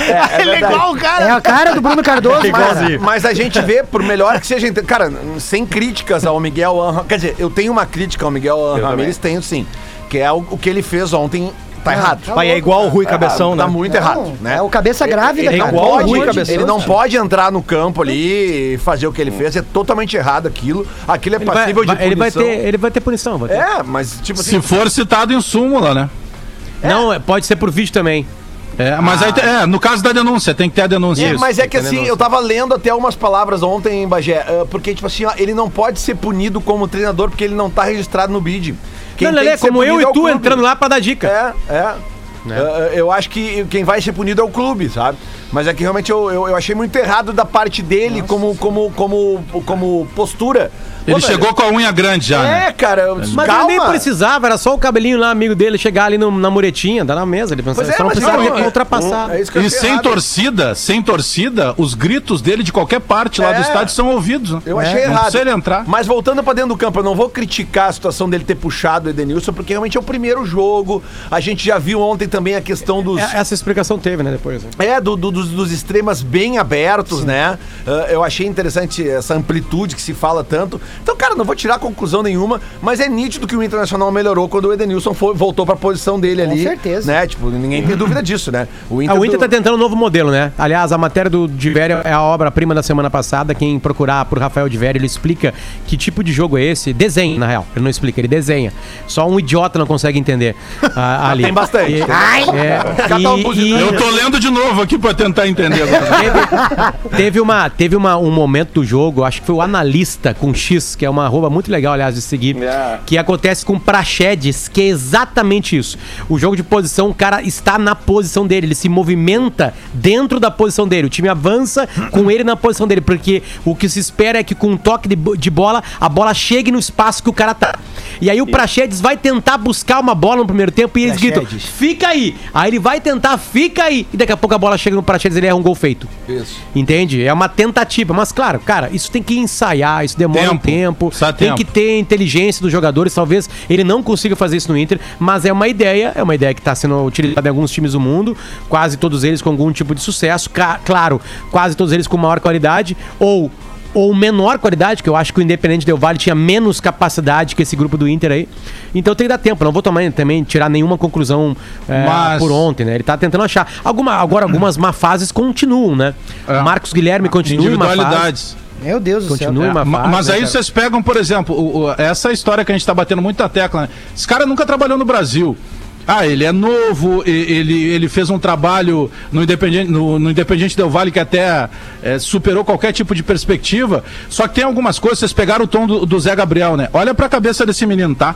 É, é Ele é igual o cara. É a cara do Bruno Cardoso. [LAUGHS] Mas, mas a gente vê, por melhor que seja. inte- Cara, sem críticas ao Miguel Anra- Quer dizer, eu tenho uma crítica ao Miguel Eu Ramirez, tenho sim. Que é o, o que ele fez ontem. Tá errado. Pai, é igual o Rui Cabeção, né? Tá muito Não, errado, né? É o cabeça grávida, Ele cara. não, igual o pode, Rui Cabeção. ele não pode entrar no campo ali e fazer o que ele fez. É totalmente errado aquilo. Aquilo é Ele vai, passível de vai- ele vai punição. ter, ele vai ter punição. vai ter. É, mas tipo assim. Se for citado em súmula, né? Não, é- pode ser por vídeo também. É, mas aí, te- é, no caso da denúncia, tem que ter a denúncia. É, Isso. mas é que que assim, eu tava lendo até algumas palavras ontem, Bagé, ah, porque, tipo assim, ó, ele não pode ser punido como treinador porque ele não tá registrado no BID. Quem não, Lelê, como eu é e tu clube. entrando lá pra dar dica. É, é. Ah, eu acho que quem vai ser punido é o clube, sabe? Mas é que realmente eu, eu, eu achei muito errado da parte dele como, como, como, como postura. Ele Pô, velho, chegou com a unha grande já, né? É, cara, eu- Mas calma. ele nem precisava, era só o cabelinho lá, amigo dele, chegar ali no- na muretinha, dar na mesa. Ele pensava, é, só não precisava não, é- ultrapassado. É isso que eu E sem errado. torcida, sem torcida, os gritos dele de qualquer parte lá É. do estádio são ouvidos. né? Eu achei Não errado. precisa ele entrar. Mas voltando pra dentro do campo, eu não vou criticar a situação dele ter puxado o Edenilson, porque realmente é o primeiro jogo. A gente já viu ontem também a questão dos. É- Essa explicação teve, né, depois. né? É, do- do- dos, dos extremas bem abertos, né? Ah, eu achei interessante essa amplitude que se fala tanto. Então, cara, não vou tirar conclusão nenhuma, mas é nítido que o Internacional melhorou quando o Edenilson foi- voltou pra posição dele ali. certeza. Né? Tipo, ninguém tem dúvida disso, né? O Ah, o Inter do- tá tentando um novo modelo, né? Aliás, a matéria do Divério é a obra-prima da semana passada. Quem procurar por Rafael Divério, ele explica que tipo de jogo é esse. Desenha, na real. Ele não explica, ele desenha. Só um idiota não consegue entender ah, [LAUGHS] ali. Tem bastante. E- Ai! é, um e- e- Eu tô lendo de novo aqui pra tentar entender agora. teve, teve uma, teve uma, um momento do jogo, acho que foi o analista com X, que é uma arroba muito legal, aliás, de seguir, É. que acontece com Praxedes, que é exatamente isso. O jogo de posição, o cara está na posição dele, ele se movimenta dentro da posição dele. O time avança com ele na posição dele, porque o que se espera é que com um toque de, de bola, a bola chegue no espaço que o cara tá. E aí o Praxedes vai tentar buscar uma bola no primeiro tempo e eles gritam, Praxedes. fica aí. Aí ele vai tentar, fica aí. E daqui a pouco a bola chega no Praxedes e ele erra um gol feito. Isso. Entende? É uma tentativa. Mas, claro, cara, isso tem que ensaiar, isso demora um Tempo. Tempo. Precisa Tem tempo. que ter inteligência dos jogadores. Talvez ele não consiga fazer isso no Inter, mas é uma ideia, é uma ideia que está sendo utilizada em alguns times do mundo, quase todos eles com algum tipo de sucesso. Claro, quase todos eles com maior qualidade, ou. Ou menor qualidade, que eu acho que o Independente Del Vale tinha menos capacidade que esse grupo do Inter aí. Então tem que dar tempo. Não vou tomar, também tirar nenhuma conclusão é, Mas- por ontem, né? Ele tá tentando achar. Alguma, agora, algumas má fases continuam, né? É. Marcos Guilherme continua em má fase. Individualidades. Meu Deus do céu. Continua em É, má ma- fase. mas né, aí cara? vocês pegam, por exemplo, o- o- essa história que a gente tá batendo muito na tecla, né? Esse cara nunca trabalhou no Brasil. Ah, ele é novo, ele, ele fez um trabalho no Independente, no, no Independiente Del Vale que até é, superou qualquer tipo de perspectiva. Só que tem algumas coisas, vocês pegaram o tom do, do Zé Gabriel, né? Olha pra cabeça desse menino, tá?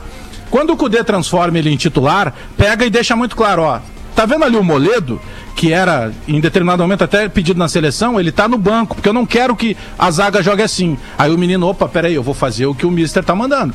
Quando o Cudê transforma ele em titular, pega e deixa muito claro, ó. Tá vendo ali o Moledo? que era em determinado momento até pedido na seleção, ele tá no banco, porque eu não quero que a zaga jogue assim. Aí o menino, opa, peraí, eu vou fazer o que o mister tá mandando.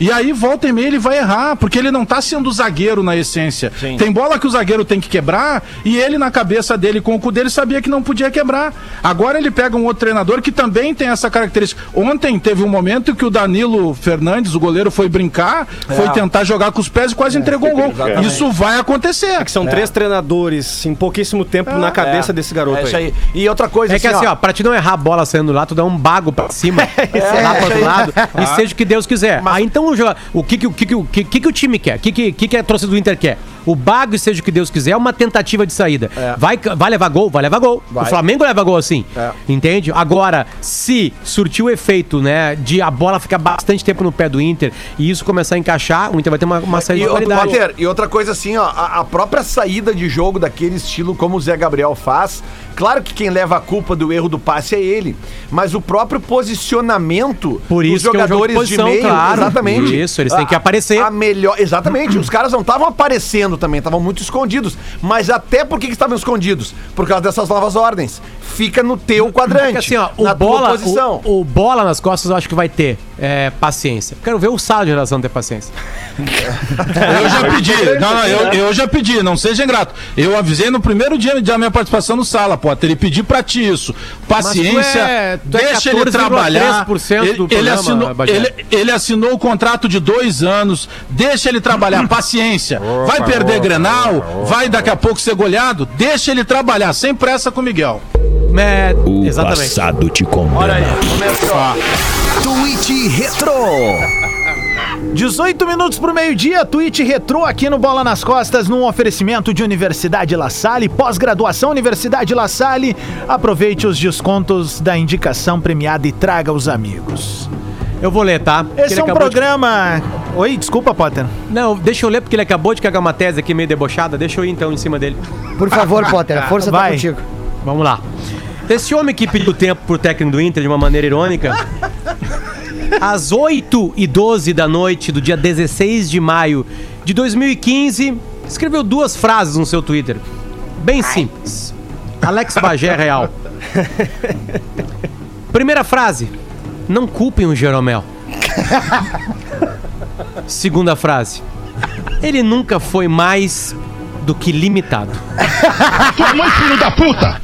E aí, volta e meia, ele vai errar, porque ele não tá sendo zagueiro na essência. Tem bola que o zagueiro tem que quebrar, e ele, na cabeça dele, com o cu dele, sabia que não podia quebrar. Agora ele pega um outro treinador que também tem essa característica. Ontem teve um momento que o Danilo Fernandes, o goleiro, foi brincar, foi tentar jogar com os pés e quase entregou um gol. Isso vai acontecer. É que são três treinadores em pouquíssimo tempo na cabeça desse garoto É isso aí. aí. E outra coisa, É que assim, ó, pra te não errar a bola saindo lá, tu dá um bago pra cima, [LAUGHS] lá pro outro lado, e seja o que Deus quiser. Aí então o, joga- o que, que, o que, que, o que, que o time quer? O que, que, que, que a torcida do Inter quer? O e seja o que Deus quiser é uma tentativa de saída. Vai, vai levar gol? Vai levar gol. O Flamengo leva gol assim. Entende? Agora, se surtir o efeito, né, de a bola ficar bastante tempo no pé do Inter e isso começar a encaixar, o Inter vai ter uma, uma saída E, de qualidade. Potter, e outra coisa assim, ó, a, a própria saída de jogo daquele estilo como o Zé Gabriel faz, claro que quem leva a culpa do erro do passe é ele, mas o próprio posicionamento Por dos isso que é um de jogadores de, posição, meio, claro. exatamente. Isso, eles têm que A- aparecer. A melhor, exatamente, os caras não estavam aparecendo também, estavam muito escondidos, mas até por que que estavam escondidos? Por causa dessas novas ordens. Fica no teu quadrante, Porque assim, ó, o na tua bola, posição. o, o bola nas costas eu acho que vai ter é, paciência. Quero ver o sala de geração ter paciência. [LAUGHS] Eu já pedi, não, não, eu, eu já pedi, não seja ingrato. Eu avisei no primeiro dia da minha participação no sala, Potter, e pedi pra ti isso. Paciência, tu é- tu é deixa ele 14,3% trabalhar. do Ele, ele, programa, assinou, Bagé. ele, ele assinou o contrato de dois anos, deixa ele trabalhar, [LAUGHS] paciência. Vai perder Grenal, vai daqui a pouco ser goleado, deixa ele trabalhar, sem pressa com o Miguel. É, O exatamente. passado te condena. Tweet Retro. 18 minutos pro meio-dia, tweet retrô aqui no Bola nas Costas, num oferecimento de Universidade La Salle, pós-graduação Universidade La Salle. Aproveite os descontos da indicação premiada e traga os amigos. Eu vou ler, tá? Porque Esse é um acabou de- programa. Oi, desculpa, Potter. Não, deixa eu ler porque ele acabou de cagar uma tese aqui meio debochada. Deixa eu ir então em cima dele. Por favor, [LAUGHS] Potter, a força tá Vai. contigo. Vamos lá. Esse homem que pediu tempo pro técnico do Inter de uma maneira irônica. Às 8 e 12 da noite do dia 16 de maio de 2015, escreveu duas frases no seu Twitter. Bem simples. Alex Bagé real. Primeira frase. Não culpem o Jeromel. Segunda frase. Ele nunca foi mais do que limitado. [LAUGHS]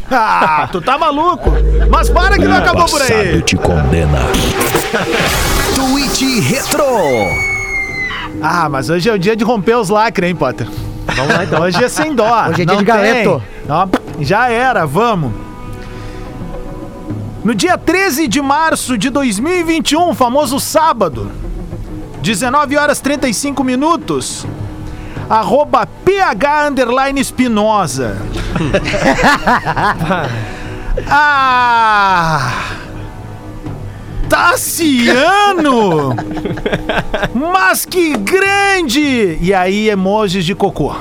Ah, tu tá maluco? Mas para que não acabou por aí. Passado te condena. Tweet Retro. Ah, mas hoje é o dia de romper os lacres, hein, Potter? Vamos lá então. Hoje é sem dó. [LAUGHS] Hoje é dia não de galeto. Ó, já era, vamos. No dia 13 de março de 2021, famoso sábado, 19 horas 35 minutos, arroba PH underline Espinosa. [LAUGHS] ah! Tassiano! Mas que grande! E aí, emojis de cocô.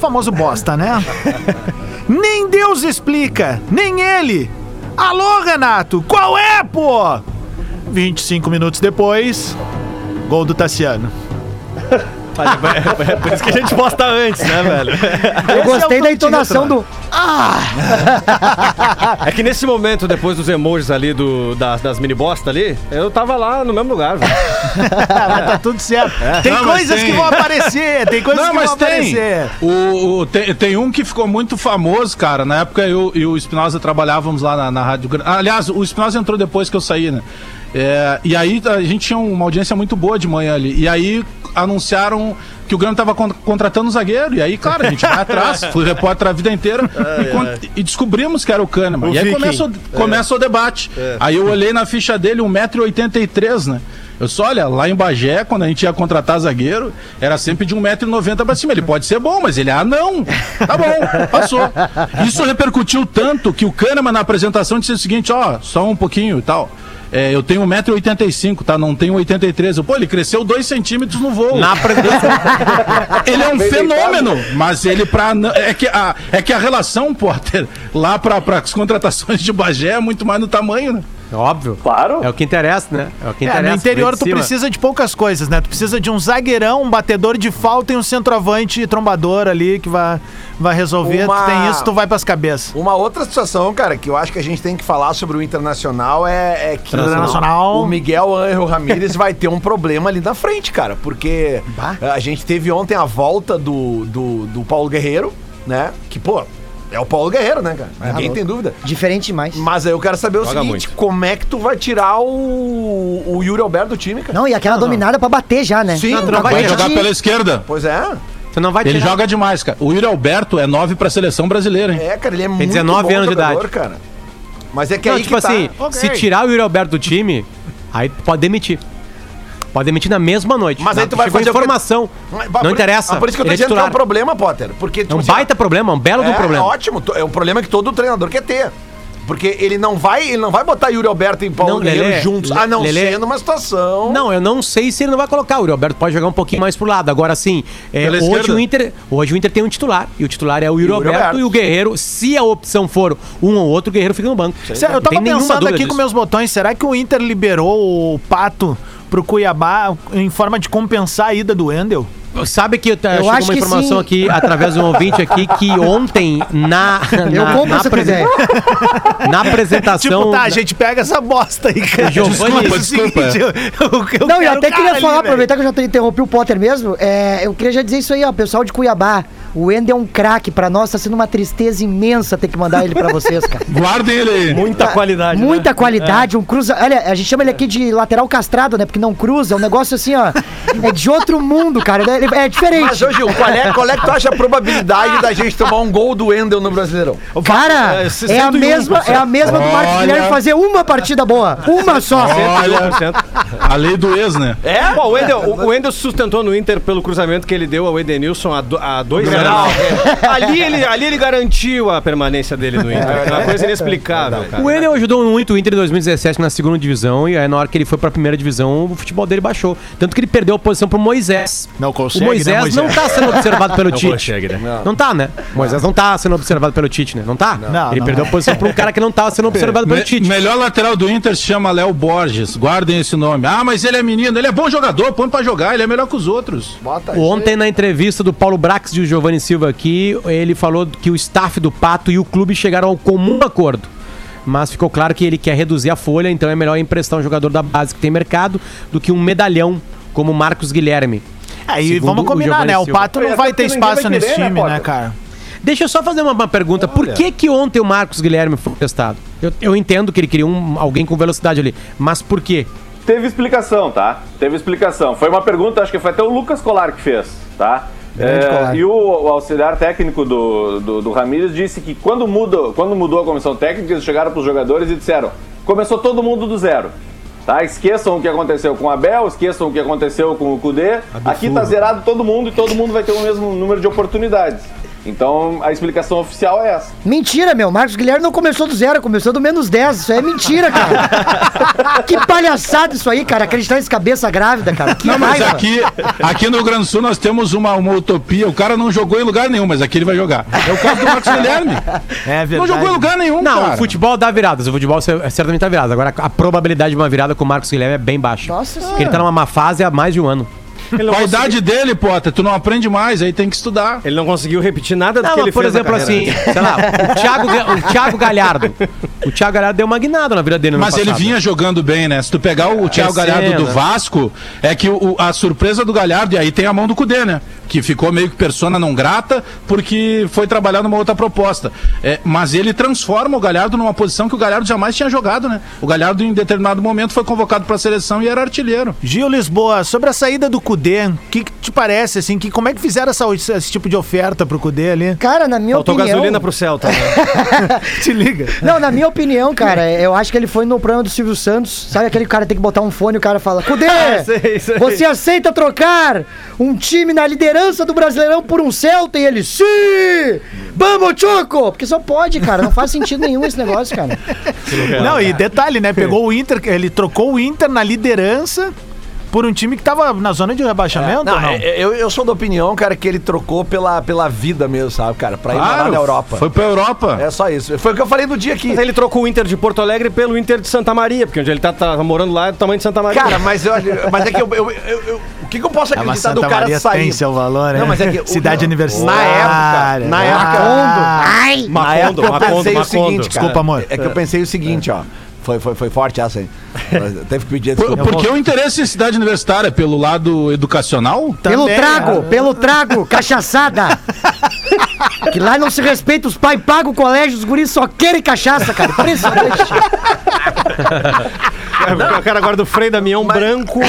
Famoso bosta, né? nem Deus explica, nem ele. Alô, Renato, qual é, pô? 25 minutos depois, gol do Tassiano. [LAUGHS] É por isso que a gente posta antes, né, velho? Eu gostei é o da entonação do. [LAUGHS] Ah! É que nesse momento, depois dos emojis ali do, das, das mini bosta ali, eu tava lá no mesmo lugar, velho. [LAUGHS] Mas tá tudo certo. tem Não, mas coisas tem. que vão aparecer, tem coisas Não, que mas vão tem. aparecer. O, o- tem. Tem um que ficou muito famoso, cara. Na época eu e o Espinosa trabalhávamos lá na, na Rádio Grande. Aliás, o Espinosa entrou depois que eu saí, né? É, e aí a gente tinha uma audiência muito boa de manhã ali. E aí anunciaram que o Grêmio tava con- contratando um zagueiro. E aí, claro, a gente vai atrás. [LAUGHS] Fui repórter a vida inteira. e, con- e descobrimos que era o Kahneman. O e aí Viking. começa o, começa o debate. Aí eu olhei na ficha dele, 1,83m, né? Eu só, olha, lá em Bagé, quando a gente ia contratar zagueiro, era sempre de 1,90m pra cima. Ele pode ser bom, mas ele é anão. Tá bom, passou. Isso repercutiu tanto que o Kahneman na apresentação disse o seguinte, ó, só um pouquinho e tal. É, eu tenho 1,85m, tá? Não tenho 83. Eu, Pô, ele cresceu 2 centímetros no voo. Na. [LAUGHS] Ele é um fenômeno, mas ele pra. É que a, é que a relação, Potter, lá para as contratações de Bagé é muito mais no tamanho, né? Óbvio. Claro. É o que interessa, né? É o que É, interessa. no interior de tu cima. precisa de poucas coisas, né? Tu precisa de um zagueirão, um batedor de falta e um centroavante trombador ali que vai, vai resolver. Uma- Tu tem isso, tu vai pras cabeças. Uma outra situação, cara, que eu acho que a gente tem que falar sobre o Internacional é, é que Internacional. o Miguel Angel Ramírez vai ter um problema ali na frente, cara, porque a gente teve ontem a volta do, do, do Paulo Guerreiro, né? Que, pô, é o Paulo Guerreiro, né, cara? Ninguém louco. tem dúvida. Diferente demais. Mas aí eu quero saber o Joga seguinte: muito. como é que tu vai tirar o, o Yuri Alberto do time, cara? Não, e aquela dominada pra bater já, né? Sim, Não, tu não Vai jogar pela esquerda. Pois é. Tu não vai Ele tirar- joga demais, cara. O Yuri Alberto é 9 pra seleção brasileira, hein? É, cara, ele é muito 19 bom anos de jogador, idade. cara. Mas é que Não, aí tipo que tá. assim, Ok. se tirar o Yuri Alberto do time, aí tu pode demitir. Pode demitir na mesma noite. Mas aí tu vai chegou fazer informação. Mas Não por- interessa. mas Por isso que eu tô é dizendo que é um problema, Potter. Porque, É tipo um assim, baita problema, um belo um É, problema. ótimo. to- É um problema que todo treinador quer ter. Porque ele não vai, ele não vai botar Yuri Alberto e Paulo Não, Guerreiro Lelê, juntos. A não Lelê- ser numa situação. Não, eu não sei se ele não vai colocar. O Yuri Alberto pode jogar um pouquinho mais pro lado. Agora sim, é, hoje, esquerda. o Inter, hoje o Inter tem um titular. E o titular é o Yuri, Yuri Alberto, Alberto. e o Guerreiro. Se a opção for um ou outro, o Guerreiro fica no banco. Cê- Eu tava pensando aqui disso. com meus botões, será que o Inter liberou o Pato pro Cuiabá em forma de compensar a ida do Wendel? Sabe que tá, Eu chegou acho uma informação aqui, através de um ouvinte aqui, que [LAUGHS] ontem, na, Eu na, compro na, ideia. na apresentação... Tipo, tá, a gente pega essa bosta aí, cara. Giovanni- Mas é o seguinte, eu- eu- eu Não, e quero até queria ali, falar, velho. aproveitar que eu já interrompi o Potter mesmo, é, eu queria já dizer isso aí, ó, pessoal de Cuiabá. O Wendel é um craque pra nós, tá sendo uma tristeza imensa ter que mandar ele pra vocês, cara. [LAUGHS] Guardem ele aí. Muita qualidade. né? Muita qualidade, um cruza. Olha, a gente chama ele aqui de lateral castrado, né? Porque não cruza, é um negócio assim, ó. É de outro mundo, cara. É, é diferente. Mas, ô Gil, qual é, qual é que tu acha a probabilidade da gente tomar um gol do Wendel no Brasileirão? Cara, É, é, a 61%. mesma, é a mesma do Marcos. Guilherme fazer uma partida boa. Uma só. Olha, 100%. a lei do ex, né? É? Bom, o Wendel, o sustentou no Inter pelo cruzamento que ele deu ao Edenilson há, do, há dois Grenal. É. [LAUGHS] Ali ele, ali ele garantiu a permanência dele no Inter. É uma coisa inexplicável, cara. O Wendel ajudou muito o Inter em 2017 na segunda divisão e aí na hora que ele foi pra primeira divisão, o futebol dele baixou. Tanto que ele perdeu a posição pro Moisés. Não consegue, o Moisés, né, Moisés? não tá sendo observado pelo Tite. consegue, né? Não. tá, né? O Moisés não tá sendo observado pelo Tite, né? Não tá? Não, ele não. perdeu a posição pra um cara que não tava sendo observado pelo Me- Tite. melhor lateral do Inter se chama Léo Borges. Guardem esse nome. Ah, mas ele é menino, ele é bom jogador, põe pra jogar, ele é melhor que os outros. Bota Ontem, na entrevista do Paulo Brax e o Giovanni Silva aqui, ele falou que o staff do Pato e o clube chegaram ao comum acordo. Mas ficou claro que ele quer reduzir a folha, então é melhor emprestar um jogador da base que tem mercado do que um medalhão como Marcos Guilherme. Aí Segundo vamos o combinar, Giovanni né? O. Pato É, não vai ter espaço vai nesse querer, né, time, né, Potter? cara? Deixa eu só fazer uma, uma pergunta. Por que que ontem o Marcos Guilherme foi testado? Eu, eu entendo que ele queria um, alguém com velocidade ali, mas por quê? Teve explicação, tá? Teve explicação. Foi uma pergunta, acho que foi até o Lucas Colar que fez, tá? É, e o, o auxiliar técnico do, do, do Ramírez disse que quando, muda, quando mudou a comissão técnica, eles chegaram para os jogadores e disseram: começou todo mundo do zero. Tá? Esqueçam o que aconteceu com o Abel, esqueçam o que aconteceu com o Cudê. Aqui tá zerado todo mundo e todo mundo vai ter o mesmo número de oportunidades. Então a explicação oficial é essa. Mentira, meu. Marcos Guilherme não começou do zero, começou do menos 10. Isso aí é mentira, cara. [LAUGHS] que palhaçada isso aí, cara. Acreditar nesse cabeça grávida, cara. Que Não, mas raiva. aqui, aqui no Rio Grande do Sul nós temos uma, uma utopia. O cara não jogou em lugar nenhum, mas aqui ele vai jogar. É o caso do Marcos Guilherme. [LAUGHS] É verdade. Não jogou em lugar nenhum, Não, cara. o futebol dá viradas. O futebol cer- certamente dá viradas. Agora, a probabilidade de uma virada com o Marcos Guilherme é bem baixa. Nossa Porque ele tá numa má fase há mais de um ano. Com a idade dele, Potter, tu não aprende mais, aí tem que estudar. Ele não conseguiu repetir nada do Não, que ele por fez na exemplo, assim, [LAUGHS] sei lá, o Thiago, o Thiago Galhardo. O Thiago Galhardo deu uma guinada na vida dele no Mas ele vinha jogando bem, né? Se tu pegar o Thiago Galhardo do né? Vasco, é que o- a surpresa do Galhardo, e aí tem a mão do Cudê, né? Que ficou meio que persona não grata, porque foi trabalhar numa outra proposta. É, mas ele transforma o Galhardo numa posição que o Galhardo jamais tinha jogado, né? O Galhardo, em determinado momento, foi convocado pra seleção e era artilheiro. Gil Lisboa, sobre a saída do Cudê, o que, que te parece, assim, que, como é que fizeram essa, esse tipo de oferta pro Cudê ali? Cara, na minha Faltou opinião... gasolina pro Celta. Né? [LAUGHS] Te liga. Não, na minha opinião, cara, eu acho que ele foi no programa do Silvio Santos. Sabe aquele cara que tem que botar um fone e o cara fala: Cudê, [LAUGHS] sei, sei. você aceita trocar um time na liderança do Brasileirão por um Celta? E ele, sim! Vamos, Choco! Porque só pode, cara. Não faz sentido nenhum esse negócio, cara. Não, e detalhe, né? Pegou o Inter, ele trocou o Inter na liderança por um time que tava na zona de rebaixamento Não, ou não? é- eu, eu sou da opinião, cara, que ele trocou pela, pela vida mesmo, sabe, cara? Pra ir Claro, na Europa. Foi pra Europa. É só isso. Foi o que eu falei no dia aqui. Mas ele trocou o Inter de Porto Alegre pelo Inter de Santa Maria, porque onde ele tá, tá morando lá é do tamanho de Santa Maria. Cara, mas, eu, mas é que eu, eu- eu- eu- o que, que eu posso É, mas acreditar do Santa cara Maria sair? tem seu valor, né? Não, mas é que o- Cidade não, universitária. Na época, na época, Ah, Ai! na Macondo, época eu Macondo, pensei o Macondo. seguinte, cara. Desculpa, amor. É que eu pensei o seguinte, ó. Foi, foi, foi forte essa [LAUGHS] aí. Teve que pedir Por, desculpa. por que o interesse em cidade universitária? Pelo lado educacional? Pelo Também, trago, né? pelo trago, cachaçada. [LAUGHS] que lá não se respeita, os pais pagam o colégio, os guris só querem cachaça, cara. Impressionante. [LAUGHS] o cara guarda o freio da Mião branco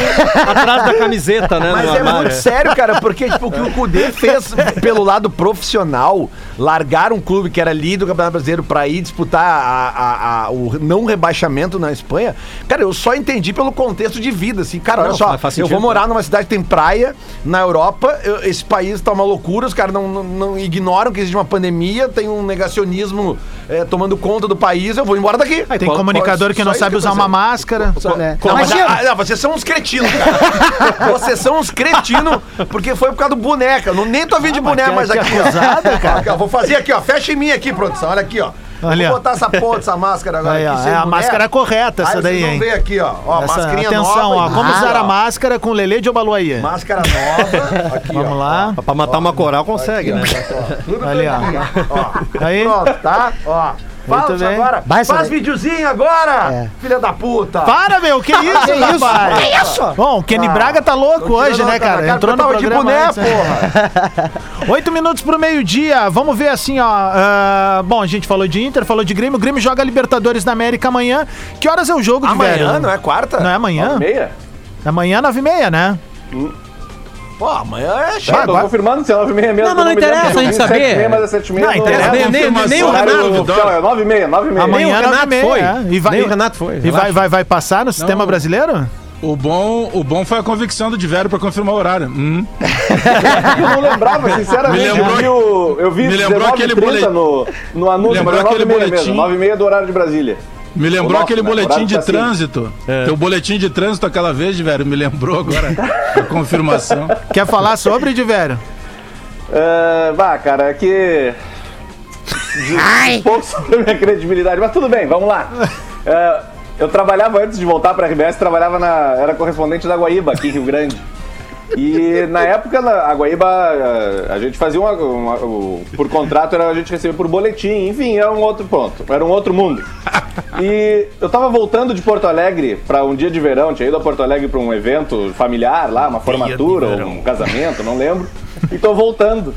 atrás da camiseta, né? Mas é armário. muito sério, cara, porque tipo, o que o Cudê fez pelo lado profissional, largar um clube que era líder do Campeonato Brasileiro pra ir disputar a- a- a- o não rebaixamento na Espanha, cara, eu só entendi pelo contexto de vida, assim, cara, olha Não, só, eu vou morar numa cidade que tem praia, na Europa, eu- esse país tá uma loucura, os caras não, não- não ignoram que existe uma pandemia, tem um negacionismo é, tomando conta do país, eu vou embora daqui. Tem comunicador que Só não sabe usar uma máscara. É. Não, mas, ah, não, vocês são uns cretinos, cara. [LAUGHS] vocês são uns cretinos, porque foi por causa do boneca. Eu Não, nem tô vindo de boneca mais que aqui. ó. cara. Vou fazer aqui, ó. Fecha em mim aqui, produção. Olha aqui, ó. Olha. Vou botar essa porra dessa máscara agora Aí, ó, aqui. é a máscara correta essa Aí daí, vocês vão hein? ver aqui, ó. Ó, Essa- mascarinha atenção, nova. ó, como Ah, usar a ó. máscara com Lelê de Obaluaia. Máscara nova. Aqui, Vamos ó. lá. Pra matar uma coral consegue, né? Tudo Ali, ó. bem, ó. Aí. Pronto, tá? Ó. Fala agora. Vai, Faz videozinho agora, É. filha da puta. Para, meu, que [LAUGHS] isso, Que isso? rapaz? Que isso? Bom, o Kenny Ah, Braga tá louco hoje, né, cara, cara? Entrou no tava de programa boné, antes, né? [LAUGHS] Oito minutos pro meio-dia. Vamos ver assim, ó. ah, bom, a gente falou de Inter, falou de Grêmio. O Grêmio joga Libertadores da América amanhã. Que horas é o jogo de Amanhã, velho? não é quarta? Não é amanhã? Meia? Amanhã, nove e meia, né? Pô, amanhã é Tá, chato. tô agora- confirmando se é 9 h 30 mesmo. Não, mas não me interessa a gente saber. 7h30, mas é 7h30. Não, interessa. Nem, nem, nem, o Horário Renato. oficial é 9h30, 9h30. Amanhã, Nem o nove e Renato meia, foi. é. E vai, Nem o Renato foi. E vai, vai, vai passar no sistema brasileiro? O bom, o bom foi a convicção do Diverio pra confirmar o horário. Hum. [LAUGHS] Eu não lembrava, sinceramente. Me lembrou- eu vi, o, eu vi me lembrou 19 aquele 30 boletim- no, no anúncio, Lembrou mas é aquele 9h30 boletim- mesmo, 9h30 do horário de Brasília. Me lembrou aquele né? boletim de tá assim. trânsito. Teu boletim de trânsito aquela vez, Diverio, me lembrou agora [LAUGHS] a confirmação. Quer falar sobre, Diverio? É, vá, cara, é que. Um pouco sobre a minha credibilidade, mas tudo bem, vamos lá. É, eu trabalhava antes de voltar para a RBS, trabalhava na. Era correspondente da Guaíba, aqui em Rio Grande. E na época, na- a Guaíba, a gente fazia uma, uma- o- Por contrato, era, a gente recebia por boletim, enfim, era um outro ponto, era um outro mundo. E eu tava voltando de Porto Alegre para um dia de verão, tinha ido a Porto Alegre para um evento familiar lá, uma formatura, ou um casamento, não lembro. E tô voltando.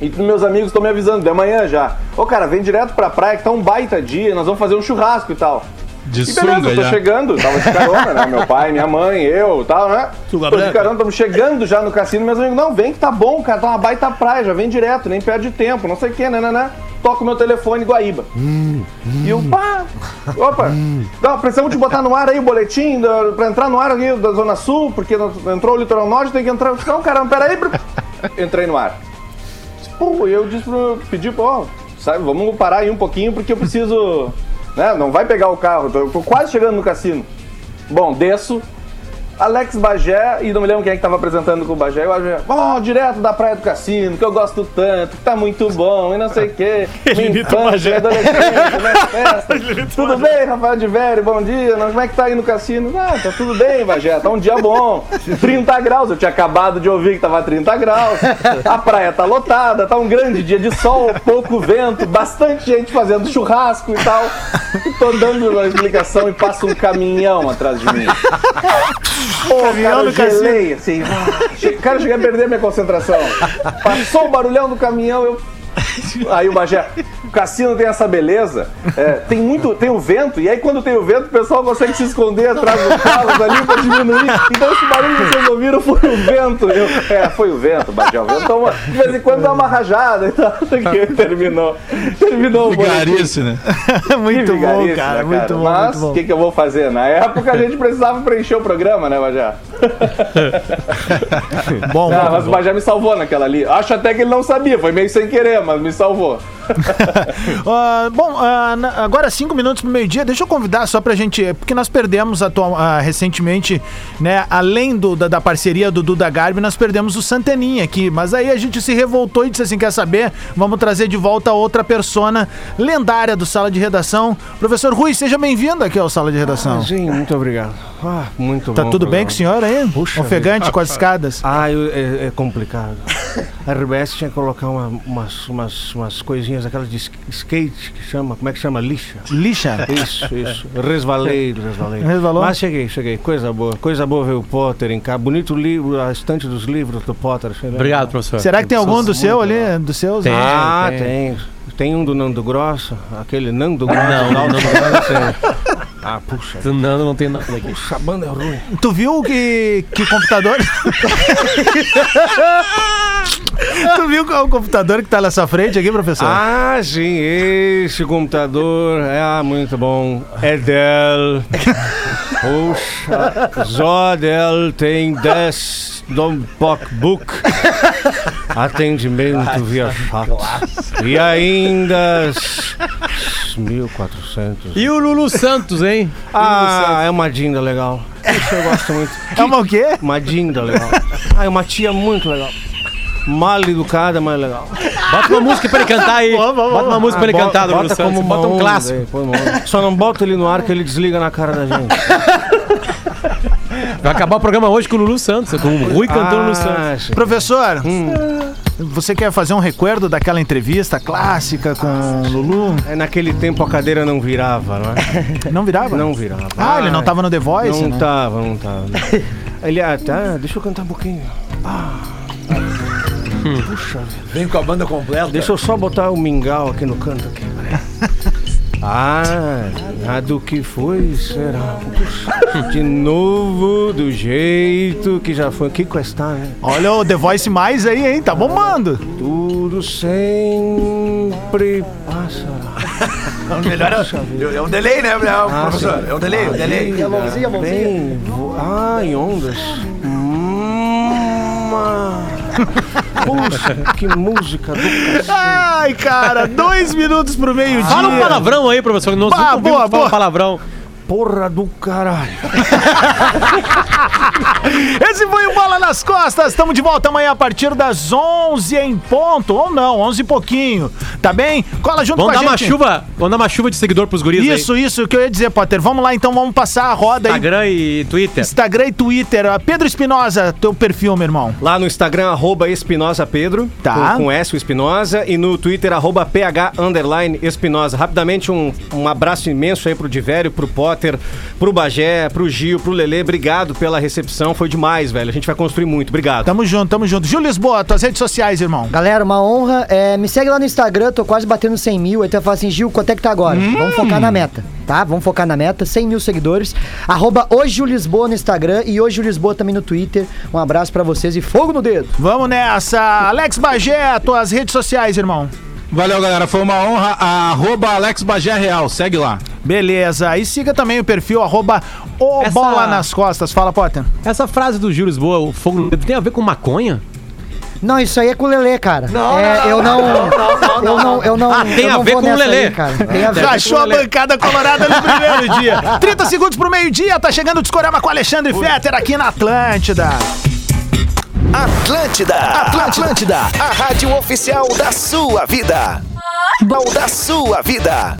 E meus amigos estão me avisando, de amanhã já. Ô cara, vem direto pra praia que tá um baita dia, nós vamos fazer um churrasco e tal. De E beleza, sunga eu tô já. chegando, tava de carona, né? Meu pai, minha mãe, eu tal, né? Tô de carona, estamos chegando já no cassino, meus amigos, não, vem que tá bom, cara, tá uma baita praia, já vem direto, nem perde tempo, não sei o que, né, né, né? Toca o meu telefone, Guaíba. E eu, pá, opa, não, precisamos te botar no ar aí o boletim da, pra entrar no ar aqui da Zona Sul, porque entrou o Litoral Norte, tem que entrar. Não, caramba, peraí. Entrei no ar. Pô, e eu disse pro. Pedi, pô, sabe, vamos parar aí um pouquinho porque eu preciso. Né, não vai pegar o carro, tô, quase chegando no cassino. Bom, desço. Alex Bagé, e não me lembro quem é que tava apresentando com o Bagé, e o Bagé, ó, direto da Praia do Cassino, que eu gosto tanto, que tá muito bom, e não sei o quê. [LAUGHS] [LAUGHS] Ele imita o Bagé. adolescência, né, festa. Tudo bem, Rafael de Vério, bom dia, como é que tá aí no cassino? Ah, tá tudo bem, Bagé, tá um dia bom. 30 graus, eu tinha acabado de ouvir que tava 30 graus. A praia tá lotada, tá um grande dia de sol, pouco vento, bastante gente fazendo churrasco e tal. E tô dando uma explicação e passa um caminhão atrás de mim. Caminhão cara, no eu gelei, assim. [LAUGHS] Cara, eu cheguei a perder minha concentração. Passou o barulhão do caminhão, eu. Aí o Bagé, o cassino tem essa beleza, é, tem muito, tem o vento, e aí quando tem o vento, o pessoal consegue se esconder atrás dos carros ali pra diminuir. Então esse barulho que vocês ouviram foi o vento. Eu, é, foi o vento, o vento. Então, de vez em quando dá uma rajada e tal. Que terminou. Terminou o boletim. Vigarice, né? [LAUGHS] muito bom, vigarice, cara. né, Muito bom, Mas o que, que eu vou fazer? Na época a gente precisava preencher o programa, né, Bajá? [LAUGHS] Bom, Ah, mas o Bagé me salvou naquela ali. Acho até que ele não sabia, foi meio sem querer, mas me salvou. [LAUGHS] Ah, bom, ah, na- agora cinco minutos pro meio-dia, deixa eu convidar só pra gente, porque nós perdemos atual, ah, recentemente, né, além do, da, da parceria do Duda Garbi, nós perdemos o Santeninha aqui, mas aí a gente se revoltou e disse assim, quer saber, vamos trazer de volta outra persona lendária do Sala de Redação. Professor Rui, seja bem-vindo aqui ao Sala de Redação. Sim, muito obrigado. Ah, muito Tá bom tudo bem com o senhor aí? Puxa Ofegante com as escadas? Ah, eu- é, é complicado. A RBS tinha que colocar uma- umas, umas, umas coisinhas, aquelas de sk- skate, que chama, como é que chama? Lixa. Lixa? Isso, isso. Resvalei, resvalei. Resvalou? Mas cheguei, cheguei. Coisa boa. Coisa boa ver o Potter em cá. Bonito livro, a estante dos livros do Potter. Obrigado, professor. Será que tem algum do seu ali, dos seus? Tem. Ah, tem. tem. Tem um do Nando Grossa, aquele Nando Grossa. Não, lá, o não, Nando Grossa. Ah, puxa. Não, não tem nada aqui. Puxa, a banda é ruim. Tu viu que, que computador. [LAUGHS] [LAUGHS] tu viu qual é o computador que tá nessa frente aqui, professor? Ah, sim, esse computador é ah, muito bom. É Dell. [LAUGHS] Puxa, só Dell tem 10 notebook. Atendimento [LAUGHS] via chat. E ainda 1400. E o Lulu Santos, hein? Ah, é uma dinda legal. Isso eu gosto muito. é uma o quê? Uma dinda legal. Ah, é uma tia muito legal. Mal educada, mas legal. Bota uma música pra ele cantar aí. Bota uma música pra ele Ah, cantar, bota Lulu Santos. como Bota um onda, clássico. onda. Só não bota ele no ar que ele desliga na cara da gente. Vai acabar o programa hoje com o Lulu Santos, com o Rui cantando o Lulu Santos. Ah, sim. Professor, você quer fazer um recuerdo daquela entrevista clássica com o Lulu? É, naquele tempo a cadeira não virava, não é? [LAUGHS] Não virava? Não virava. Ah, ele não tava no The Voice, Não né? tava, não tava. [LAUGHS] Ele, ah, tá, deixa eu cantar um pouquinho. Ah. Puxa. Vem com a banda completa. Deixa eu só botar o mingau aqui no canto aqui. Ah, nada do que foi será. De novo, do jeito que já foi. Que questão, né? Olha o The Voice mais aí, hein? Tá bombando. Tudo sempre passará. [LAUGHS] O melhor é, é um delay, né, Ah, professor? É um delay, um delay. a mãozinha, a mãozinha. Bem, ah, em ondas. Hum, ah. Puxa, que música do cacete. Ai, cara, dois minutos pro meio-dia. Fala um palavrão aí, professor. Nós Ah, boa, falar boa. um palavrão. Porra do caralho. [LAUGHS] Esse foi o Bola nas Costas. Estamos de volta amanhã a partir das 11 em ponto. Ou não, 11 e pouquinho. Tá bem? Cola junto Vamos com dar a uma gente. chuva, vamos dar uma chuva de seguidor pros guris aí. Isso, isso, o que eu ia dizer, Potter. Vamos lá, então, vamos passar a roda aí. Instagram e Twitter. Instagram e Twitter. Ah, Pedro Espinosa, teu perfil, meu irmão. Lá no Instagram, arroba Espinosa Pedro, Tá. com, com S o Espinosa, e no Twitter, arroba PH underline Espinosa. Rapidamente, um, um abraço imenso aí pro Divério, pro Potter, pro Bagé, pro Gil, pro Lelê. Obrigado pela recepção, foi demais, velho. A gente vai construir muito. Obrigado. Tamo junto, tamo junto. Gil Lisboa, tuas redes sociais, irmão. Galera, uma honra. É, me segue lá no Instagram, tô quase batendo 100 mil. Aí tu vai falar assim, Gil, quanto é que tá agora? Vamos focar na meta, tá? Vamos focar na meta. 100 mil seguidores. Arroba hoje o Lisboa no Instagram e hoje o Lisboa também no Twitter. Um abraço pra vocês e fogo no dedo. Vamos nessa. Alex Bagé, tuas redes sociais, irmão. Valeu, galera. Foi uma honra. Arroba Alex Bagé Real. Segue lá. Beleza. E siga também o perfil arroba o Essa- Bola nas Costas. Fala, Potter. Essa frase do Gil Lisboa, o fogo no dedo, tem a ver com maconha? Não, isso aí é com o Lelê, cara. É, eu não. Eu não. Eu não. Ah, tem eu a não ver com o Lelê. aí, cara. Tem a ver. Rachou a bancada colorada no primeiro dia. [LAUGHS] 30 segundos pro meio-dia. Tá chegando o Discorama com Alexandre Fetter aqui na Atlântida. Atlântida, Atlântida, a rádio oficial da sua vida. Da sua vida.